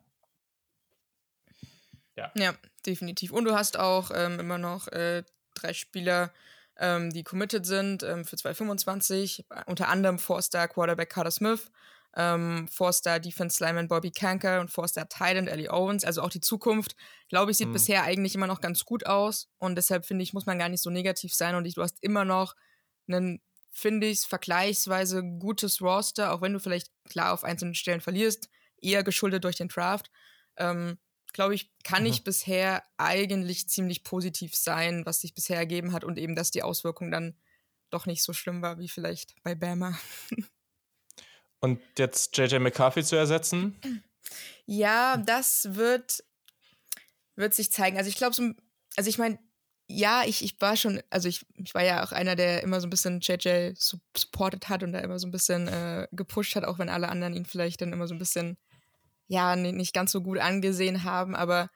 ja. Ja, definitiv. Und du hast auch ähm, immer noch äh, drei Spieler, ähm, die committed sind ähm, für 2025. Unter anderem Four-Star Quarterback Carter Smith, ähm, Four-Star Defense Lineman Bobby Kanker und Four-Star Titan Ellie Owens. Also auch die Zukunft, glaube ich, sieht mhm. bisher eigentlich immer noch ganz gut aus. Und deshalb finde ich, muss man gar nicht so negativ sein. Und ich, du hast immer noch einen, finde ich, vergleichsweise gutes Roster, auch wenn du vielleicht klar auf einzelnen Stellen verlierst, eher geschuldet durch den Draft. Ähm, glaube ich, kann mhm. ich bisher eigentlich ziemlich positiv sein, was sich bisher ergeben hat und eben, dass die Auswirkung dann doch nicht so schlimm war wie vielleicht bei Bama. und jetzt JJ McCarthy zu ersetzen? Ja, das wird, wird sich zeigen. Also ich glaube, so, also ich meine, ja, ich, ich war schon, also ich, ich war ja auch einer, der immer so ein bisschen JJ supported hat und da immer so ein bisschen äh, gepusht hat, auch wenn alle anderen ihn vielleicht dann immer so ein bisschen ja nicht ganz so gut angesehen haben, aber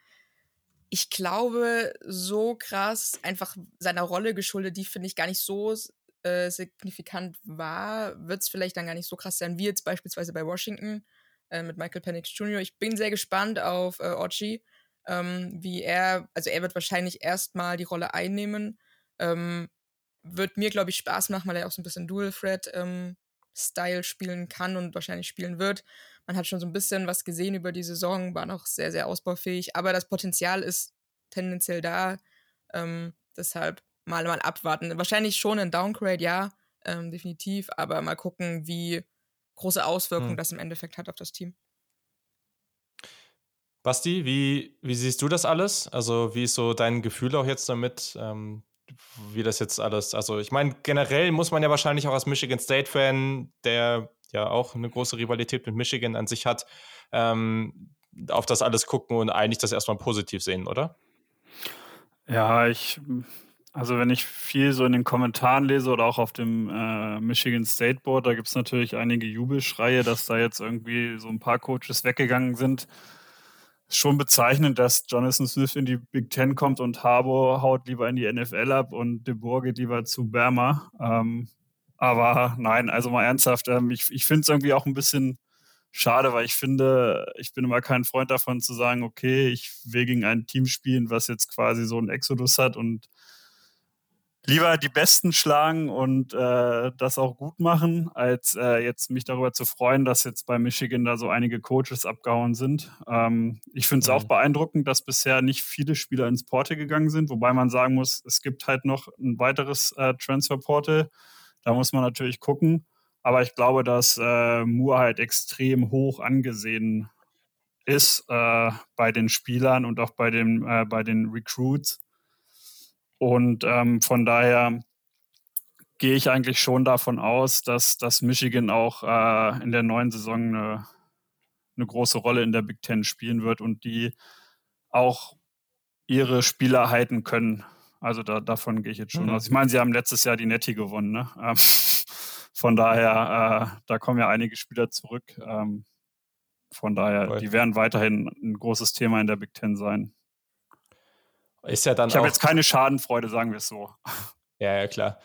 ich glaube, so krass, einfach seiner Rolle geschuldet, die finde ich gar nicht so äh, signifikant war, wird es vielleicht dann gar nicht so krass sein, wie jetzt beispielsweise bei Washington äh, mit Michael Penix Jr. Ich bin sehr gespannt auf äh, Ochi, ähm, wie er, also er wird wahrscheinlich erstmal die Rolle einnehmen. Ähm, wird mir, glaube ich, Spaß machen, weil er auch so ein bisschen Dual Threat ähm, Style spielen kann und wahrscheinlich spielen wird. Man hat schon so ein bisschen was gesehen über die Saison, war noch sehr, sehr ausbaufähig, aber das Potenzial ist tendenziell da. Ähm, deshalb mal, mal abwarten. Wahrscheinlich schon ein Downgrade, ja, ähm, definitiv, aber mal gucken, wie große Auswirkungen hm. das im Endeffekt hat auf das Team. Basti, wie, wie siehst du das alles? Also, wie ist so dein Gefühl auch jetzt damit, ähm, wie das jetzt alles, also ich meine, generell muss man ja wahrscheinlich auch als Michigan State-Fan, der ja auch eine große Rivalität mit Michigan an sich hat, ähm, auf das alles gucken und eigentlich das erstmal positiv sehen, oder? Ja, ich, also wenn ich viel so in den Kommentaren lese oder auch auf dem äh, Michigan State Board, da gibt es natürlich einige Jubelschreie, dass da jetzt irgendwie so ein paar Coaches weggegangen sind schon bezeichnend, dass Jonathan Smith in die Big Ten kommt und Harbour haut lieber in die NFL ab und De Boer geht lieber zu Berma. Ähm, aber nein, also mal ernsthaft, ähm, ich, ich finde es irgendwie auch ein bisschen schade, weil ich finde, ich bin immer kein Freund davon zu sagen, okay, ich will gegen ein Team spielen, was jetzt quasi so einen Exodus hat und lieber die Besten schlagen und äh, das auch gut machen, als äh, jetzt mich darüber zu freuen, dass jetzt bei Michigan da so einige Coaches abgehauen sind. Ähm, ich finde es auch beeindruckend, dass bisher nicht viele Spieler ins Portal gegangen sind, wobei man sagen muss, es gibt halt noch ein weiteres äh, Transferportal. Da muss man natürlich gucken. Aber ich glaube, dass äh, Moore halt extrem hoch angesehen ist äh, bei den Spielern und auch bei den, äh, bei den Recruits. Und ähm, von daher gehe ich eigentlich schon davon aus, dass, dass Michigan auch äh, in der neuen Saison eine, eine große Rolle in der Big Ten spielen wird und die auch ihre Spieler halten können. Also da, davon gehe ich jetzt schon mhm. aus. Ich meine, sie haben letztes Jahr die Netty gewonnen. Ne? Ähm, von daher, äh, da kommen ja einige Spieler zurück. Ähm, von daher, Voll. die werden weiterhin ein großes Thema in der Big Ten sein. Ist ja dann ich habe jetzt keine Schadenfreude, sagen wir es so. Ja, ja, klar.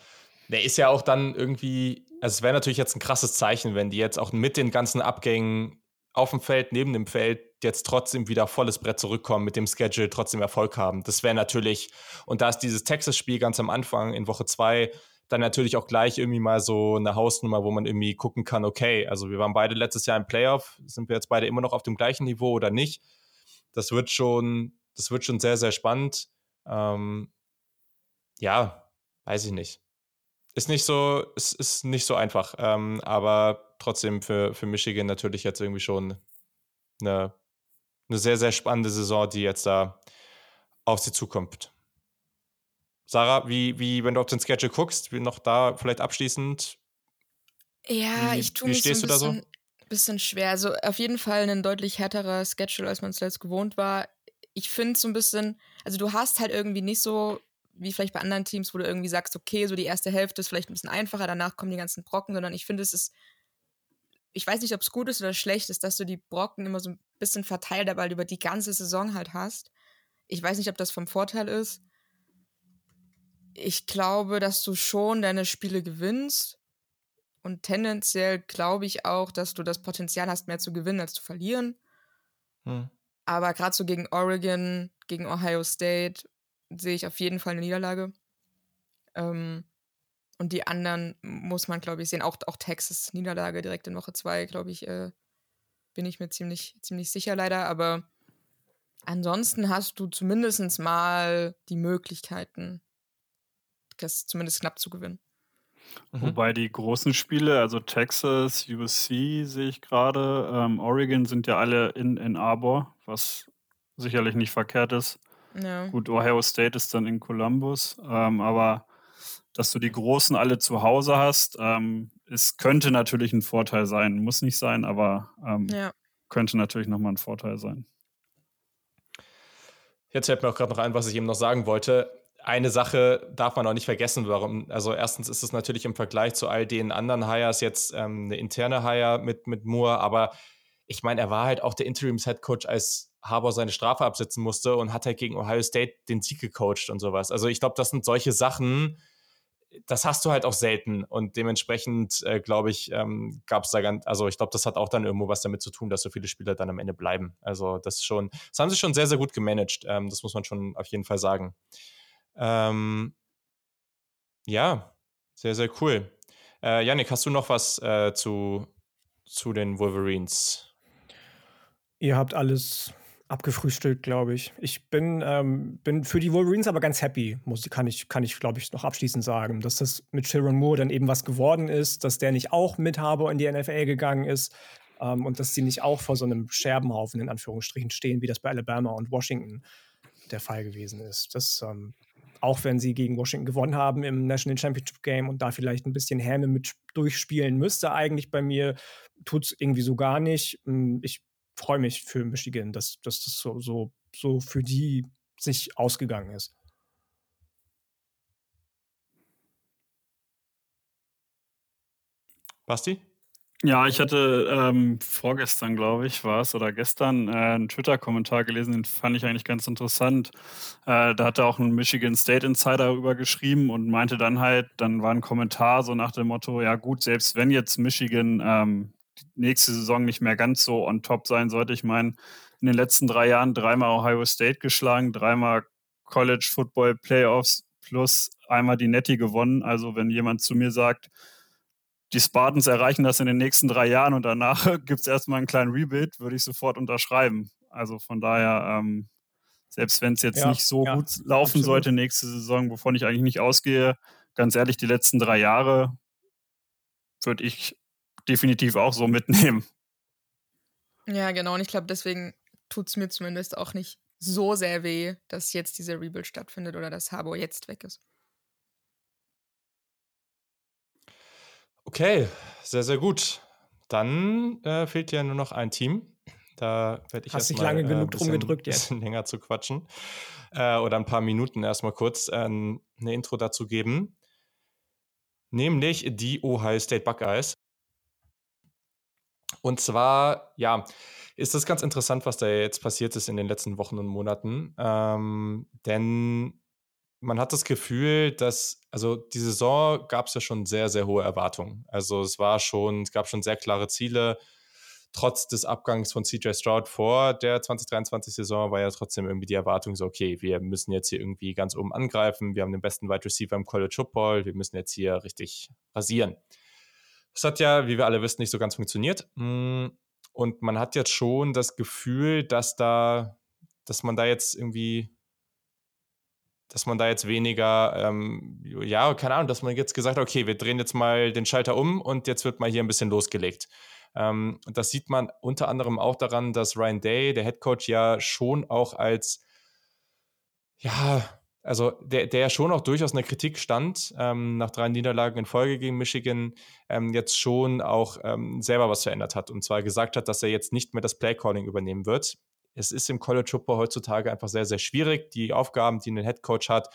Der ist ja auch dann irgendwie, also es wäre natürlich jetzt ein krasses Zeichen, wenn die jetzt auch mit den ganzen Abgängen auf dem Feld, neben dem Feld, jetzt trotzdem wieder volles Brett zurückkommen, mit dem Schedule trotzdem Erfolg haben. Das wäre natürlich, und da ist dieses Texas-Spiel ganz am Anfang in Woche zwei dann natürlich auch gleich irgendwie mal so eine Hausnummer, wo man irgendwie gucken kann, okay, also wir waren beide letztes Jahr im Playoff, sind wir jetzt beide immer noch auf dem gleichen Niveau oder nicht? Das wird schon, das wird schon sehr, sehr spannend. Ähm, ja, weiß ich nicht. Ist nicht so, es ist nicht so einfach, ähm, aber trotzdem für, für Michigan natürlich jetzt irgendwie schon eine, eine sehr, sehr spannende Saison, die jetzt da auf sie zukommt. Sarah, wie, wie, wenn du auf den Schedule guckst, wie noch da vielleicht abschließend. Ja, wie, ich tue mich so ein bisschen, so? bisschen schwer. Also auf jeden Fall ein deutlich härterer Schedule, als man es jetzt gewohnt war. Ich finde so ein bisschen, also du hast halt irgendwie nicht so, wie vielleicht bei anderen Teams, wo du irgendwie sagst, okay, so die erste Hälfte ist vielleicht ein bisschen einfacher, danach kommen die ganzen Brocken, sondern ich finde, es ist, ich weiß nicht, ob es gut ist oder schlecht ist, dass du die Brocken immer so ein bisschen verteilt, aber über die ganze Saison halt hast. Ich weiß nicht, ob das vom Vorteil ist ich glaube, dass du schon deine Spiele gewinnst. Und tendenziell glaube ich auch, dass du das Potenzial hast, mehr zu gewinnen als zu verlieren. Hm. Aber gerade so gegen Oregon, gegen Ohio State sehe ich auf jeden Fall eine Niederlage. Ähm, und die anderen muss man, glaube ich, sehen. Auch, auch Texas Niederlage direkt in Woche 2, glaube ich, äh, bin ich mir ziemlich, ziemlich sicher leider. Aber ansonsten hast du zumindest mal die Möglichkeiten, das zumindest knapp zu gewinnen. Mhm. Wobei die großen Spiele, also Texas, USC sehe ich gerade, ähm, Oregon sind ja alle in, in Arbor, was sicherlich nicht verkehrt ist. Ja. Gut, Ohio State ist dann in Columbus, ähm, aber dass du die Großen alle zu Hause hast, ähm, es könnte natürlich ein Vorteil sein. Muss nicht sein, aber ähm, ja. könnte natürlich nochmal ein Vorteil sein. Jetzt fällt mir auch gerade noch ein, was ich eben noch sagen wollte eine Sache darf man auch nicht vergessen, warum. Also erstens ist es natürlich im Vergleich zu all den anderen Hires jetzt ähm, eine interne Hire mit, mit Moore, aber ich meine, er war halt auch der Interims-Head-Coach, als Harbour seine Strafe absitzen musste und hat halt gegen Ohio State den Sieg gecoacht und sowas. Also ich glaube, das sind solche Sachen, das hast du halt auch selten und dementsprechend äh, glaube ich, ähm, gab es da ganz, also ich glaube, das hat auch dann irgendwo was damit zu tun, dass so viele Spieler dann am Ende bleiben. Also das schon, das haben sie schon sehr, sehr gut gemanagt. Ähm, das muss man schon auf jeden Fall sagen. Ähm, ja, sehr, sehr cool. Äh, Yannick, hast du noch was äh, zu, zu den Wolverines? Ihr habt alles abgefrühstückt, glaube ich. Ich bin, ähm, bin für die Wolverines aber ganz happy, muss, kann ich, kann ich glaube ich, noch abschließend sagen, dass das mit Sharon Moore dann eben was geworden ist, dass der nicht auch mit Harbour in die NFL gegangen ist ähm, und dass sie nicht auch vor so einem Scherbenhaufen in Anführungsstrichen stehen, wie das bei Alabama und Washington der Fall gewesen ist. Das ähm, auch wenn sie gegen Washington gewonnen haben im National Championship Game und da vielleicht ein bisschen Häme mit durchspielen müsste, eigentlich bei mir, tut es irgendwie so gar nicht. Hm, ich freue mich für Michigan, dass, dass das so, so, so für die sich ausgegangen ist. Basti? Ja, ich hatte ähm, vorgestern, glaube ich, war es, oder gestern äh, einen Twitter-Kommentar gelesen, den fand ich eigentlich ganz interessant. Äh, da hatte auch ein Michigan State Insider darüber geschrieben und meinte dann halt, dann war ein Kommentar so nach dem Motto, ja gut, selbst wenn jetzt Michigan ähm, nächste Saison nicht mehr ganz so on top sein sollte. Ich meine, in den letzten drei Jahren dreimal Ohio State geschlagen, dreimal College Football Playoffs plus einmal die Netty gewonnen. Also wenn jemand zu mir sagt, die Spartans erreichen das in den nächsten drei Jahren und danach gibt es erstmal einen kleinen Rebuild, würde ich sofort unterschreiben. Also von daher, ähm, selbst wenn es jetzt ja, nicht so ja, gut laufen absolut. sollte nächste Saison, wovon ich eigentlich nicht ausgehe, ganz ehrlich, die letzten drei Jahre würde ich definitiv auch so mitnehmen. Ja, genau. Und ich glaube, deswegen tut es mir zumindest auch nicht so sehr weh, dass jetzt dieser Rebuild stattfindet oder dass Harbour jetzt weg ist. Okay, sehr, sehr gut. Dann äh, fehlt ja nur noch ein Team. Da werde ich Hast dich lange äh, genug drum gedrückt jetzt. Ein bisschen länger zu quatschen. Äh, oder ein paar Minuten erstmal kurz äh, eine Intro dazu geben. Nämlich die Ohio State Buckeyes. Und zwar, ja, ist das ganz interessant, was da jetzt passiert ist in den letzten Wochen und Monaten. Ähm, denn man hat das Gefühl, dass, also die Saison gab es ja schon sehr, sehr hohe Erwartungen. Also es war schon, es gab schon sehr klare Ziele. Trotz des Abgangs von CJ Stroud vor der 2023-Saison war ja trotzdem irgendwie die Erwartung so, okay, wir müssen jetzt hier irgendwie ganz oben angreifen. Wir haben den besten Wide Receiver im College Football. Wir müssen jetzt hier richtig rasieren. Das hat ja, wie wir alle wissen, nicht so ganz funktioniert. Hm, und man hat jetzt schon das Gefühl, dass da, dass man da jetzt irgendwie, dass man da jetzt weniger, ähm, ja, keine Ahnung, dass man jetzt gesagt hat, okay, wir drehen jetzt mal den Schalter um und jetzt wird mal hier ein bisschen losgelegt. Ähm, das sieht man unter anderem auch daran, dass Ryan Day, der Head Coach, ja schon auch als, ja, also der, der ja schon auch durchaus in der Kritik stand, ähm, nach drei Niederlagen in Folge gegen Michigan, ähm, jetzt schon auch ähm, selber was verändert hat. Und zwar gesagt hat, dass er jetzt nicht mehr das Playcalling übernehmen wird. Es ist im College Football heutzutage einfach sehr, sehr schwierig, die Aufgaben, die ein Head Coach hat,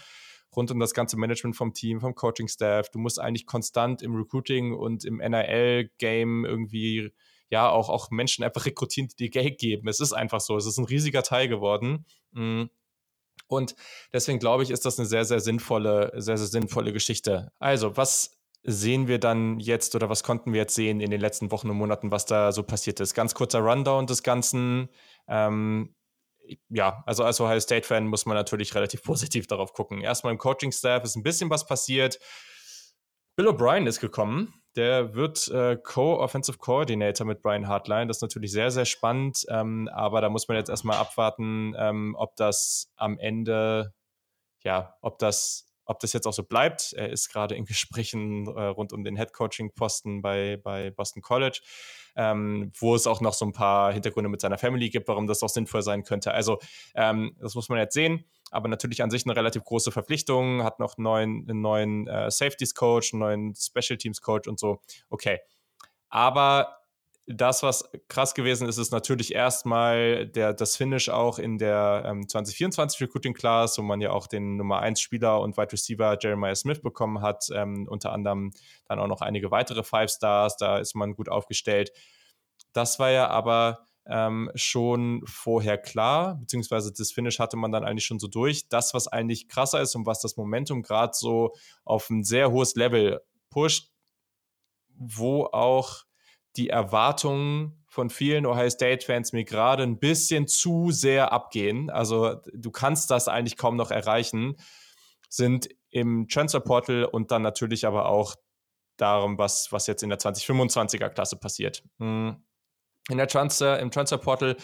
rund um das ganze Management vom Team, vom Coaching-Staff. Du musst eigentlich konstant im Recruiting und im NRL-Game irgendwie ja auch, auch Menschen einfach rekrutieren, die dir Geld geben. Es ist einfach so. Es ist ein riesiger Teil geworden. Mhm und deswegen glaube ich, ist das eine sehr, sehr sinnvolle, sehr, sehr sinnvolle Geschichte. Also, was sehen wir dann jetzt oder was konnten wir jetzt sehen in den letzten Wochen und Monaten, was da so passiert ist? Ganz kurzer Rundown des Ganzen. Ähm, ja, also als Ohio State-Fan muss man natürlich relativ positiv darauf gucken. Erstmal im Coaching-Staff ist ein bisschen was passiert. Bill O'Brien ist gekommen. Der wird äh, Co-Offensive Coordinator mit Brian Hartline. Das ist natürlich sehr, sehr spannend. Ähm, aber da muss man jetzt erstmal abwarten, ähm, ob das am Ende, ja, ob das, ob das jetzt auch so bleibt. Er ist gerade in Gesprächen äh, rund um den Head Coaching Posten bei, bei Boston College, ähm, wo es auch noch so ein paar Hintergründe mit seiner Family gibt, warum das auch sinnvoll sein könnte. Also, ähm, das muss man jetzt sehen aber natürlich an sich eine relativ große Verpflichtung, hat noch einen neuen, einen neuen äh, Safeties-Coach, einen neuen Special Teams-Coach und so. Okay. Aber das, was krass gewesen ist, ist natürlich erstmal der, das Finish auch in der ähm, 2024 Recruiting Class, wo man ja auch den Nummer 1 Spieler und Wide Receiver Jeremiah Smith bekommen hat, ähm, unter anderem dann auch noch einige weitere Five Stars, da ist man gut aufgestellt. Das war ja aber ähm, schon vorher klar, beziehungsweise das Finish hatte man dann eigentlich schon so durch. Das, was eigentlich krasser ist und was das Momentum gerade so auf ein sehr hohes Level pusht, wo auch die Erwartungen von vielen Ohio State-Fans mir gerade ein bisschen zu sehr abgehen. Also du kannst das eigentlich kaum noch erreichen, sind im Transfer Portal und dann natürlich aber auch darum, was, was jetzt in der 2025er Klasse passiert. Hm in der Transfer, im Transfer Portal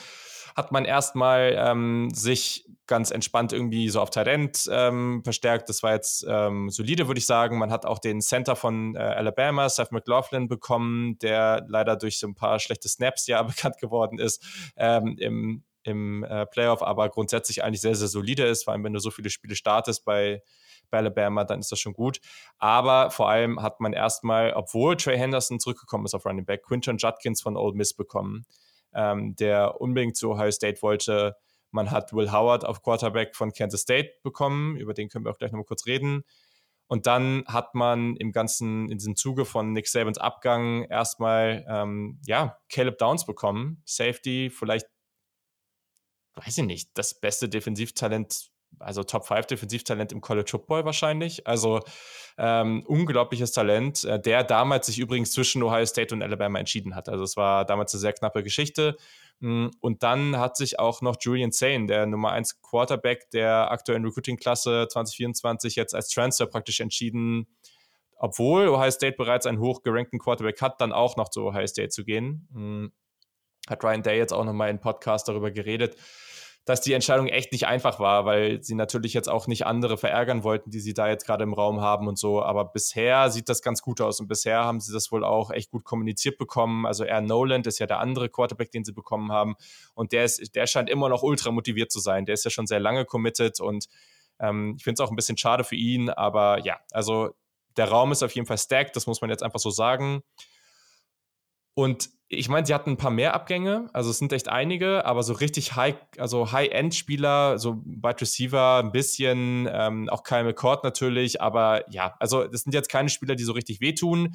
hat man erstmal ähm, sich ganz entspannt irgendwie so auf Talent ähm, verstärkt. Das war jetzt ähm, solide, würde ich sagen. Man hat auch den Center von äh, Alabama, Seth McLaughlin, bekommen, der leider durch so ein paar schlechte Snaps ja bekannt geworden ist ähm, im, im äh, Playoff, aber grundsätzlich eigentlich sehr, sehr solide ist, vor allem wenn du so viele Spiele startest bei bei Alabama, dann ist das schon gut. Aber vor allem hat man erstmal, obwohl Trey Henderson zurückgekommen ist auf Running Back, Quinton Judkins von Old Miss bekommen, ähm, der unbedingt zu Ohio State wollte. Man hat Will Howard auf Quarterback von Kansas State bekommen, über den können wir auch gleich nochmal kurz reden. Und dann hat man im ganzen, in diesem Zuge von Nick Sabans Abgang erstmal, ähm, ja, Caleb Downs bekommen. Safety, vielleicht, weiß ich nicht, das beste Defensivtalent also Top 5 Defensivtalent im College Football wahrscheinlich. Also ähm, unglaubliches Talent, äh, der damals sich übrigens zwischen Ohio State und Alabama entschieden hat. Also es war damals eine sehr knappe Geschichte. Mm, und dann hat sich auch noch Julian Sane, der Nummer 1 Quarterback der aktuellen Recruiting-Klasse 2024, jetzt als Transfer praktisch entschieden, obwohl Ohio State bereits einen hochgerankten Quarterback hat, dann auch noch zu Ohio State zu gehen. Mm, hat Ryan Day jetzt auch nochmal in Podcast darüber geredet, dass die Entscheidung echt nicht einfach war, weil sie natürlich jetzt auch nicht andere verärgern wollten, die sie da jetzt gerade im Raum haben und so. Aber bisher sieht das ganz gut aus und bisher haben sie das wohl auch echt gut kommuniziert bekommen. Also er Noland ist ja der andere Quarterback, den sie bekommen haben und der ist, der scheint immer noch ultra motiviert zu sein. Der ist ja schon sehr lange committed und ähm, ich finde es auch ein bisschen schade für ihn, aber ja, also der Raum ist auf jeden Fall stacked, das muss man jetzt einfach so sagen. Und ich meine, sie hatten ein paar mehr Abgänge, also es sind echt einige, aber so richtig High, also High-End-Spieler, so Wide Receiver ein bisschen, ähm, auch Kyle McCord natürlich, aber ja, also das sind jetzt keine Spieler, die so richtig wehtun.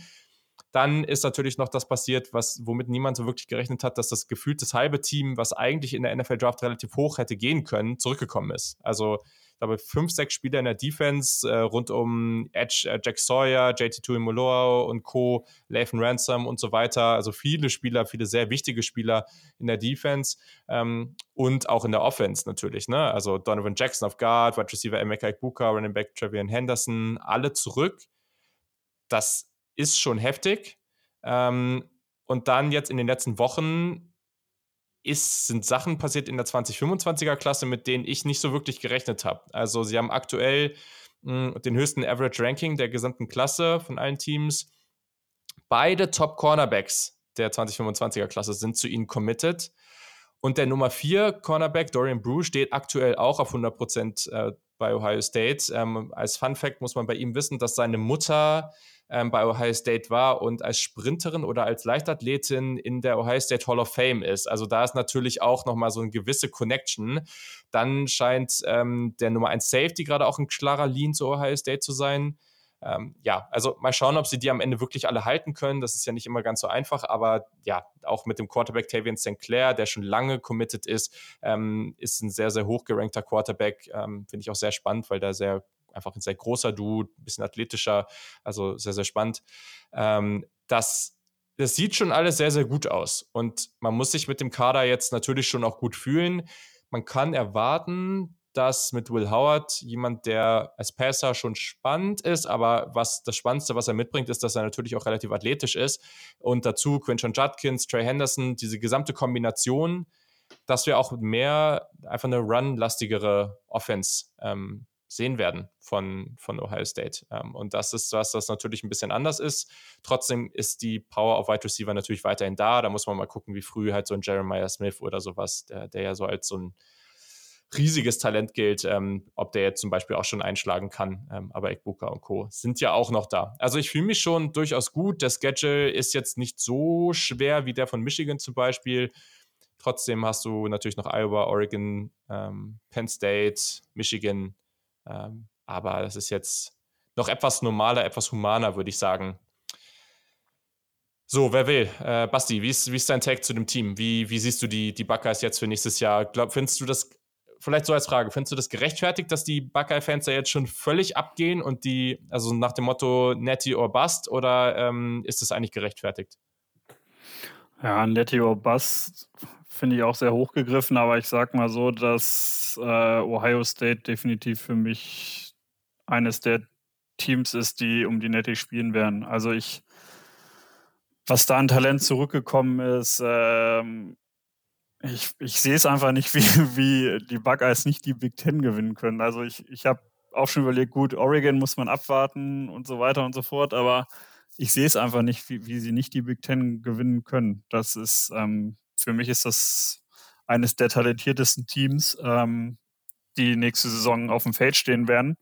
Dann ist natürlich noch das passiert, was, womit niemand so wirklich gerechnet hat, dass das gefühlt das halbe Team, was eigentlich in der NFL Draft relativ hoch hätte gehen können, zurückgekommen ist. Also glaube, fünf, sechs Spieler in der Defense äh, rund um Edge, äh, Jack Sawyer, JT Tuimoloau und Co., Lathan Ransom und so weiter. Also viele Spieler, viele sehr wichtige Spieler in der Defense ähm, und auch in der Offense natürlich. Ne? Also Donovan Jackson auf Guard, Wide Receiver Emeka Ikbuka, Running Back Travian Henderson, alle zurück. Das ist schon heftig. Ähm, und dann jetzt in den letzten Wochen ist, sind Sachen passiert in der 2025er Klasse, mit denen ich nicht so wirklich gerechnet habe. Also sie haben aktuell mh, hm, den höchsten Average Ranking der gesamten Klasse von allen Teams. Beide Top Cornerbacks der 2025er Klasse sind zu ihnen committed. Und der Nummer 4 Cornerback, Dorian Brew, steht aktuell auch auf 100 Prozent äh, bei Ohio State. Ähm, als Fun Fact muss man bei ihm wissen, dass seine Mutter ähm, bei Ohio State war und als Sprinterin oder als Leichtathletin in der Ohio State Hall of Fame ist. Also da ist natürlich auch nochmal so eine gewisse Connection. Dann scheint ähm, der Nummer 1 Safety gerade auch ein klarer Lean zu Ohio State zu sein. Ähm, ja, also mal schauen, ob sie die am Ende wirklich alle halten können. Das ist ja nicht immer ganz so einfach, aber ja, auch mit dem Quarterback Tavian St. Clair, der schon lange committed ist, ähm, ist ein sehr, sehr hochgerankter Quarterback. Ähm, Finde ich auch sehr spannend, weil der sehr einfach ein sehr großer Dude, ein bisschen athletischer, also sehr, sehr spannend. Ähm, das, das sieht schon alles sehr, sehr gut aus. Und man muss sich mit dem Kader jetzt natürlich schon auch gut fühlen. Man kann erwarten, dass mit Will Howard jemand, der als Passer schon spannend ist, aber was das Spannendste, was er mitbringt, ist, dass er natürlich auch relativ athletisch ist. Und dazu Quinton Judkins, Trey Henderson, diese gesamte Kombination, dass wir auch mehr einfach eine run-lastigere Offense ähm, sehen werden von, von Ohio State. Ähm, und das ist was, das natürlich ein bisschen anders ist. Trotzdem ist die Power auf Wide Receiver natürlich weiterhin da. Da muss man mal gucken, wie früh halt so ein Jeremiah Smith oder sowas, der, der ja so als so ein riesiges Talent gilt, ähm, ob der jetzt zum Beispiel auch schon einschlagen kann. Ähm, aber Ekbuka und Co. sind ja auch noch da. Also ich fühle mich schon durchaus gut. Der Schedule ist jetzt nicht so schwer wie der von Michigan zum Beispiel. Trotzdem hast du natürlich noch Iowa, Oregon, ähm, Penn State, Michigan, ähm, aber das ist jetzt noch etwas normaler, etwas humaner, würde ich sagen. So, wer will? Äh, Basti, wie ist, wie ist dein Take zu dem Team? Wie, wie siehst du die, die Buckeyes jetzt für nächstes Jahr? Glaub, findest du das, vielleicht so als Frage, findest du das gerechtfertigt, dass die Buckeye-Fans da jetzt schon völlig abgehen und die, also nach dem Motto Netty or Bust, oder ähm, ist das eigentlich gerechtfertigt? Ja, Netty or Bust finde ich auch sehr hochgegriffen, aber ich sag mal so, dass äh, Ohio State definitiv für mich eines der Teams ist, die um die Nette spielen werden. Also ich, was da an Talent zurückgekommen ist, ähm, ich, ich sehe es einfach nicht, wie, wie die Buckeyes nicht die Big Ten gewinnen können. Also ich, ich habe auch schon überlegt, gut, Oregon muss man abwarten und so weiter und so fort, aber ich sehe es einfach nicht, wie, wie sie nicht die Big Ten gewinnen können. Das ist, ähm, für mich ist das eines der talentiertesten Teams, ähm, die nächste Saison auf dem Feld stehen werden.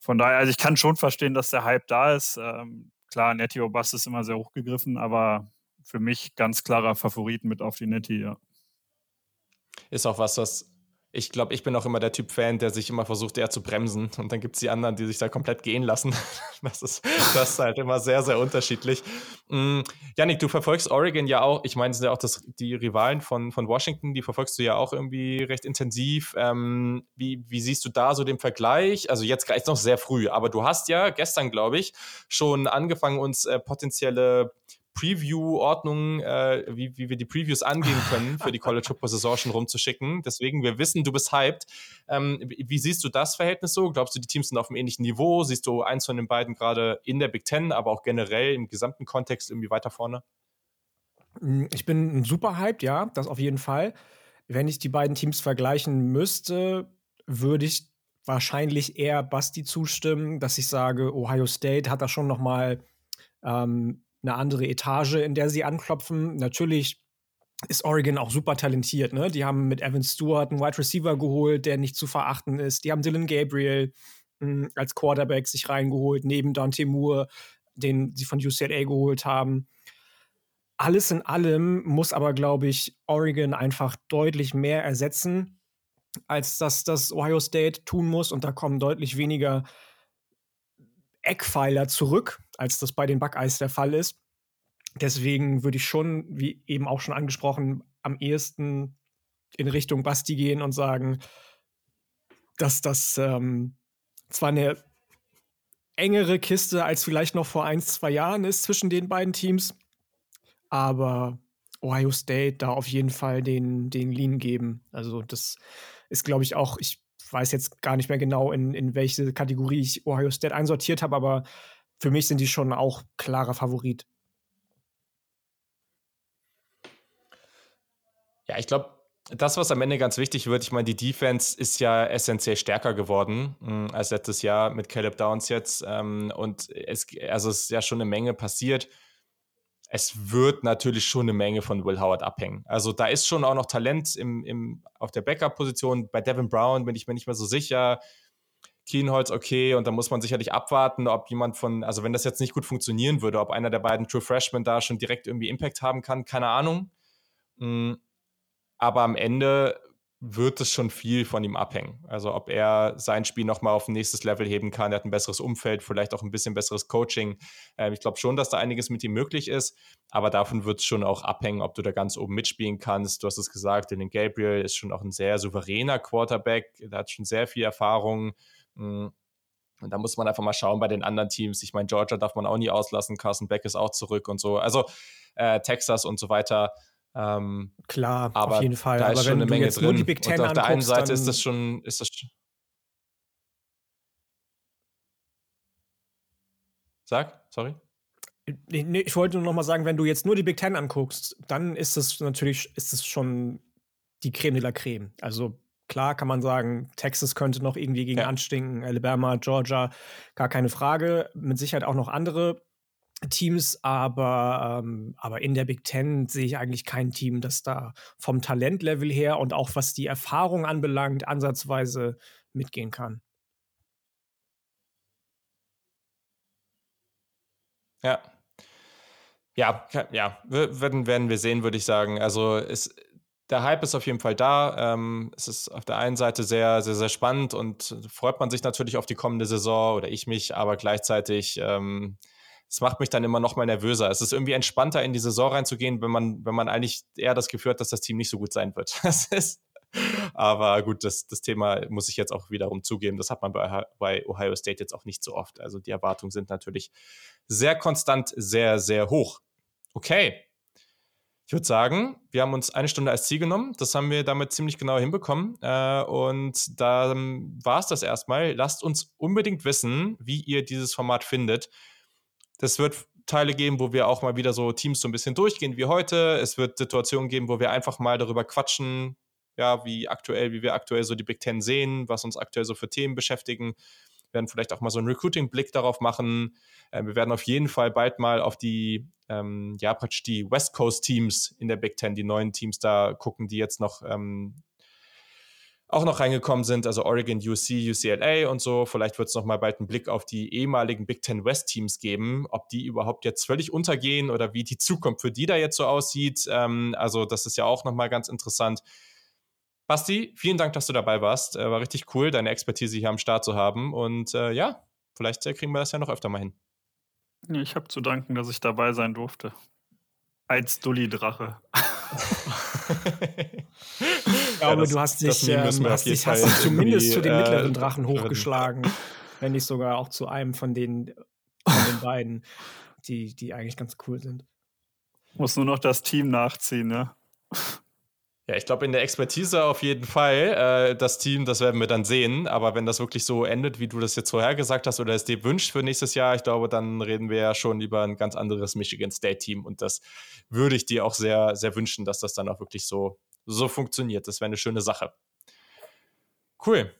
Von daher, also ich kann schon verstehen, dass der Hype da ist. Ähm, klar, Netty Obast ist immer sehr hochgegriffen, aber für mich ganz klarer Favorit mit auf die Netty, ja. Ist auch was, was ich glaube, ich bin auch immer der Typ Fan, der sich immer versucht, eher zu bremsen. Und dann gibt es die anderen, die sich da komplett gehen lassen. Das ist, das ist halt immer sehr, sehr unterschiedlich. Mhm. Janik, du verfolgst Oregon ja auch. Ich meine, sind ja auch das, die Rivalen von, von Washington, die verfolgst du ja auch irgendwie recht intensiv. Ähm, wie, wie siehst du da so den Vergleich? Also jetzt ist noch sehr früh, aber du hast ja gestern, glaube ich, schon angefangen, uns äh, potenzielle Preview-Ordnung, äh, wie, wie wir die Previews angehen können, für die College Football Saison schon rumzuschicken. Deswegen, wir wissen, du bist hyped. Ähm, wie, siehst du das Verhältnis so? Glaubst du, die Teams sind auf einem ähnlichen Niveau? Siehst du eins von den beiden gerade in der Big Ten, aber auch generell im gesamten Kontext irgendwie weiter vorne? Hm, ich bin super hyped, ja, das auf jeden Fall. Wenn ich die beiden Teams vergleichen müsste, würde ich wahrscheinlich eher Basti zustimmen, dass ich sage, Ohio State hat da schon noch mal ähm, eine andere Etage, in der sie anklopfen. Natürlich ist Oregon auch super talentiert. Ne? Die haben mit Evan Stewart einen Wide Receiver geholt, der nicht zu verachten ist. Die haben Dylan Gabriel mh, hm, als Quarterback sich reingeholt, neben Dante Moore, den sie von UCLA geholt haben. Alles in allem muss aber, glaube ich, Oregon einfach deutlich mehr ersetzen, als dass das Ohio State tun muss. Und da kommen deutlich weniger Eckpfeiler zurück, als das bei den Buckeyes der Fall ist. Deswegen würde ich schon, wie eben auch schon angesprochen, am ehesten in Richtung Basti gehen und sagen, dass das ähm, zwar eine engere Kiste als vielleicht noch vor ein, zwei Jahren ist zwischen den beiden Teams, aber Ohio State da auf jeden Fall den, den Lean geben. Also das ist, glaube ich, auch, ich weiß jetzt gar nicht mehr genau, in, in welche Kategorie ich Ohio State einsortiert habe, aber für mich sind die schon auch klarer Favorit. Ja, ich glaube, das, was am Ende ganz wichtig wird, ich meine, die Defense ist ja essentiell stärker geworden mh, hm, als letztes Jahr mit Caleb Downs jetzt. Ähm, und es, also es ist ja schon eine Menge passiert es wird natürlich schon eine Menge von Will Howard abhängen. Also da ist schon auch noch Talent im, im, auf der Backup-Position. Bei Devin Brown bin ich mir nicht mehr so sicher. Kienholz okay und da muss man sicherlich abwarten, ob jemand von, also wenn das jetzt nicht gut funktionieren würde, ob einer der beiden True Freshmen da schon direkt irgendwie Impact haben kann, keine Ahnung. Mm, aber am Ende wird es schon viel von ihm abhängen. Also ob er sein Spiel nochmal auf ein nächstes Level heben kann, er hat ein besseres Umfeld, vielleicht auch ein bisschen besseres Coaching. Ähm, ich glaube schon, dass da einiges mit ihm möglich ist, aber davon wird es schon auch abhängen, ob du da ganz oben mitspielen kannst. Du hast es gesagt, Dylan Gabriel ist schon auch ein sehr souveräner Quarterback, der hat schon sehr viel Erfahrung. Mm, und da muss man einfach mal schauen bei den anderen Teams. Ich meine, Georgia darf man auch nie auslassen, Carson Beck ist auch zurück und so. Also äh, Texas und so weiter ähm, Klar, aber auf jeden Fall. Da aber ist schon eine Menge jetzt drin. Nur die Big Ten Und auf der einen Seite ist das schon, ist das Sag, sorry. Ich wollte nur noch mal sagen, wenn du jetzt nur die Big Ten anguckst, dann ist es natürlich, ist es schon die Creme de la Creme. Also klar kann man sagen, Texas könnte noch irgendwie gegen ja. anstinken, Alabama, Georgia, gar keine Frage. Mit Sicherheit auch noch andere Teams, aber, ähm, aber in der Big Ten sehe ich eigentlich kein Team, das da vom Talentlevel her und auch was die Erfahrung anbelangt, ansatzweise mitgehen kann. Ja. Ja, ja, werden, werden wir sehen, würde ich sagen. Also es, der Hype ist auf jeden Fall da. Ähm, es ist auf der einen Seite sehr, sehr, sehr spannend und freut man sich natürlich auf die kommende Saison oder ich mich, aber gleichzeitig ähm, es macht mich dann immer noch mal nervöser. Es ist irgendwie entspannter, in die Saison reinzugehen, wenn man, wenn man eigentlich eher das Gefühl hat, dass das Team nicht so gut sein wird. Das ist, aber gut, das, das Thema muss ich jetzt auch wiederum zugeben. Das hat man bei, bei Ohio State jetzt auch nicht so oft. Also die Erwartungen sind natürlich sehr konstant, sehr, sehr hoch. Okay. Ich würde sagen, wir haben uns eine Stunde als Ziel genommen. Das haben wir damit ziemlich genau hinbekommen. Äh, und dann war es das erstmal. Lasst uns unbedingt wissen, wie ihr dieses Format findet. Das wird Teile geben, wo wir auch mal wieder so Teams so ein bisschen durchgehen wie heute. Es wird Situationen geben, wo wir einfach mal darüber quatschen, ja, wie aktuell, wie wir aktuell so die Big Ten sehen, was uns aktuell so für Themen beschäftigen. Wir werden vielleicht auch mal so einen Recruiting-Blick darauf machen. Äh, wir werden auf jeden Fall bald mal auf die, ähm, ja, praktisch die West Coast-Teams in der Big Ten, die neuen Teams da gucken, die jetzt noch ähm, auch noch reingekommen sind, also Oregon, UC, UCLA und so. Vielleicht wird es noch mal bald einen Blick auf die ehemaligen Big Ten West Teams geben, ob die überhaupt jetzt völlig untergehen oder wie die Zukunft für die da jetzt so aussieht. Ähm, also das ist ja auch noch mal ganz interessant. Basti, vielen Dank, dass du dabei warst. Äh, war richtig cool, deine Expertise hier am Start zu haben. Und äh, ja, vielleicht äh, kriegen wir das ja noch öfter mal hin. Ich habe zu danken, dass ich dabei sein durfte. Als Dulli-Drache. ich glaube, ja, das, du hast dich, ähm, hast dich, hast dich zumindest zu den äh, mittleren Drachen hochgeschlagen. wenn nicht sogar auch zu einem von den, von den beiden, die, die eigentlich ganz cool sind. Muss nur noch das Team nachziehen, ne? Ja, ich glaube, in der Expertise auf jeden Fall. Äh, das Team, das werden wir dann sehen. Aber wenn das wirklich so endet, wie du das jetzt vorher gesagt hast oder es dir wünscht für nächstes Jahr, ich glaube, dann reden wir ja schon über ein ganz anderes Michigan State-Team. Und das würde ich dir auch sehr, sehr wünschen, dass das dann auch wirklich so, so funktioniert. Das wäre eine schöne Sache. Cool.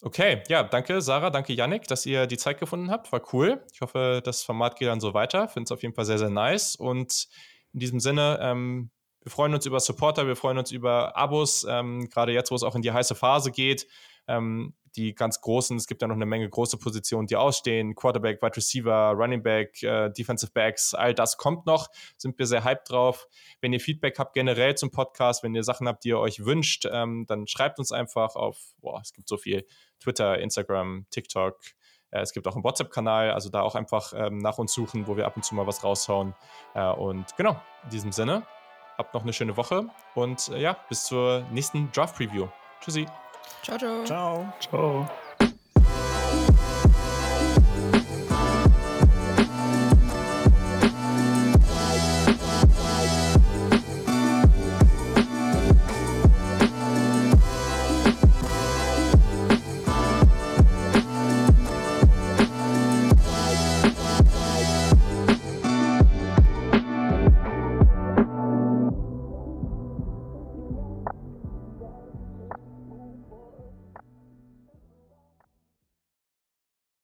Okay, ja, danke Sarah, danke Yannick, dass ihr die Zeit gefunden habt. War cool. Ich hoffe, das Format geht dann so weiter. Finde es auf jeden Fall sehr, sehr nice. Und in diesem Sinne, ähm, wir freuen uns über Supporter, wir freuen uns über Abos, ähm, gerade jetzt, wo es auch in die heiße Phase geht. Ähm, die ganz großen, es gibt ja noch eine Menge große Positionen, die ausstehen. Quarterback, Wide Receiver, Running Back, äh, Defensive Backs, all das kommt noch. Sind wir sehr hyped drauf. Wenn ihr Feedback habt generell zum Podcast, wenn ihr Sachen habt, die ihr euch wünscht, ähm, dann schreibt uns einfach auf, boah, es gibt so viel, Twitter, Instagram, TikTok. Äh, es gibt auch einen WhatsApp-Kanal, also da auch einfach ähm, nach uns suchen, wo wir ab und zu mal was raushauen. Äh, und genau, in diesem Sinne, Habt noch eine schöne Woche und äh, ja, bis zur nächsten Draft Preview. Tschüssi. Ciao, ciao. Ciao. Ciao.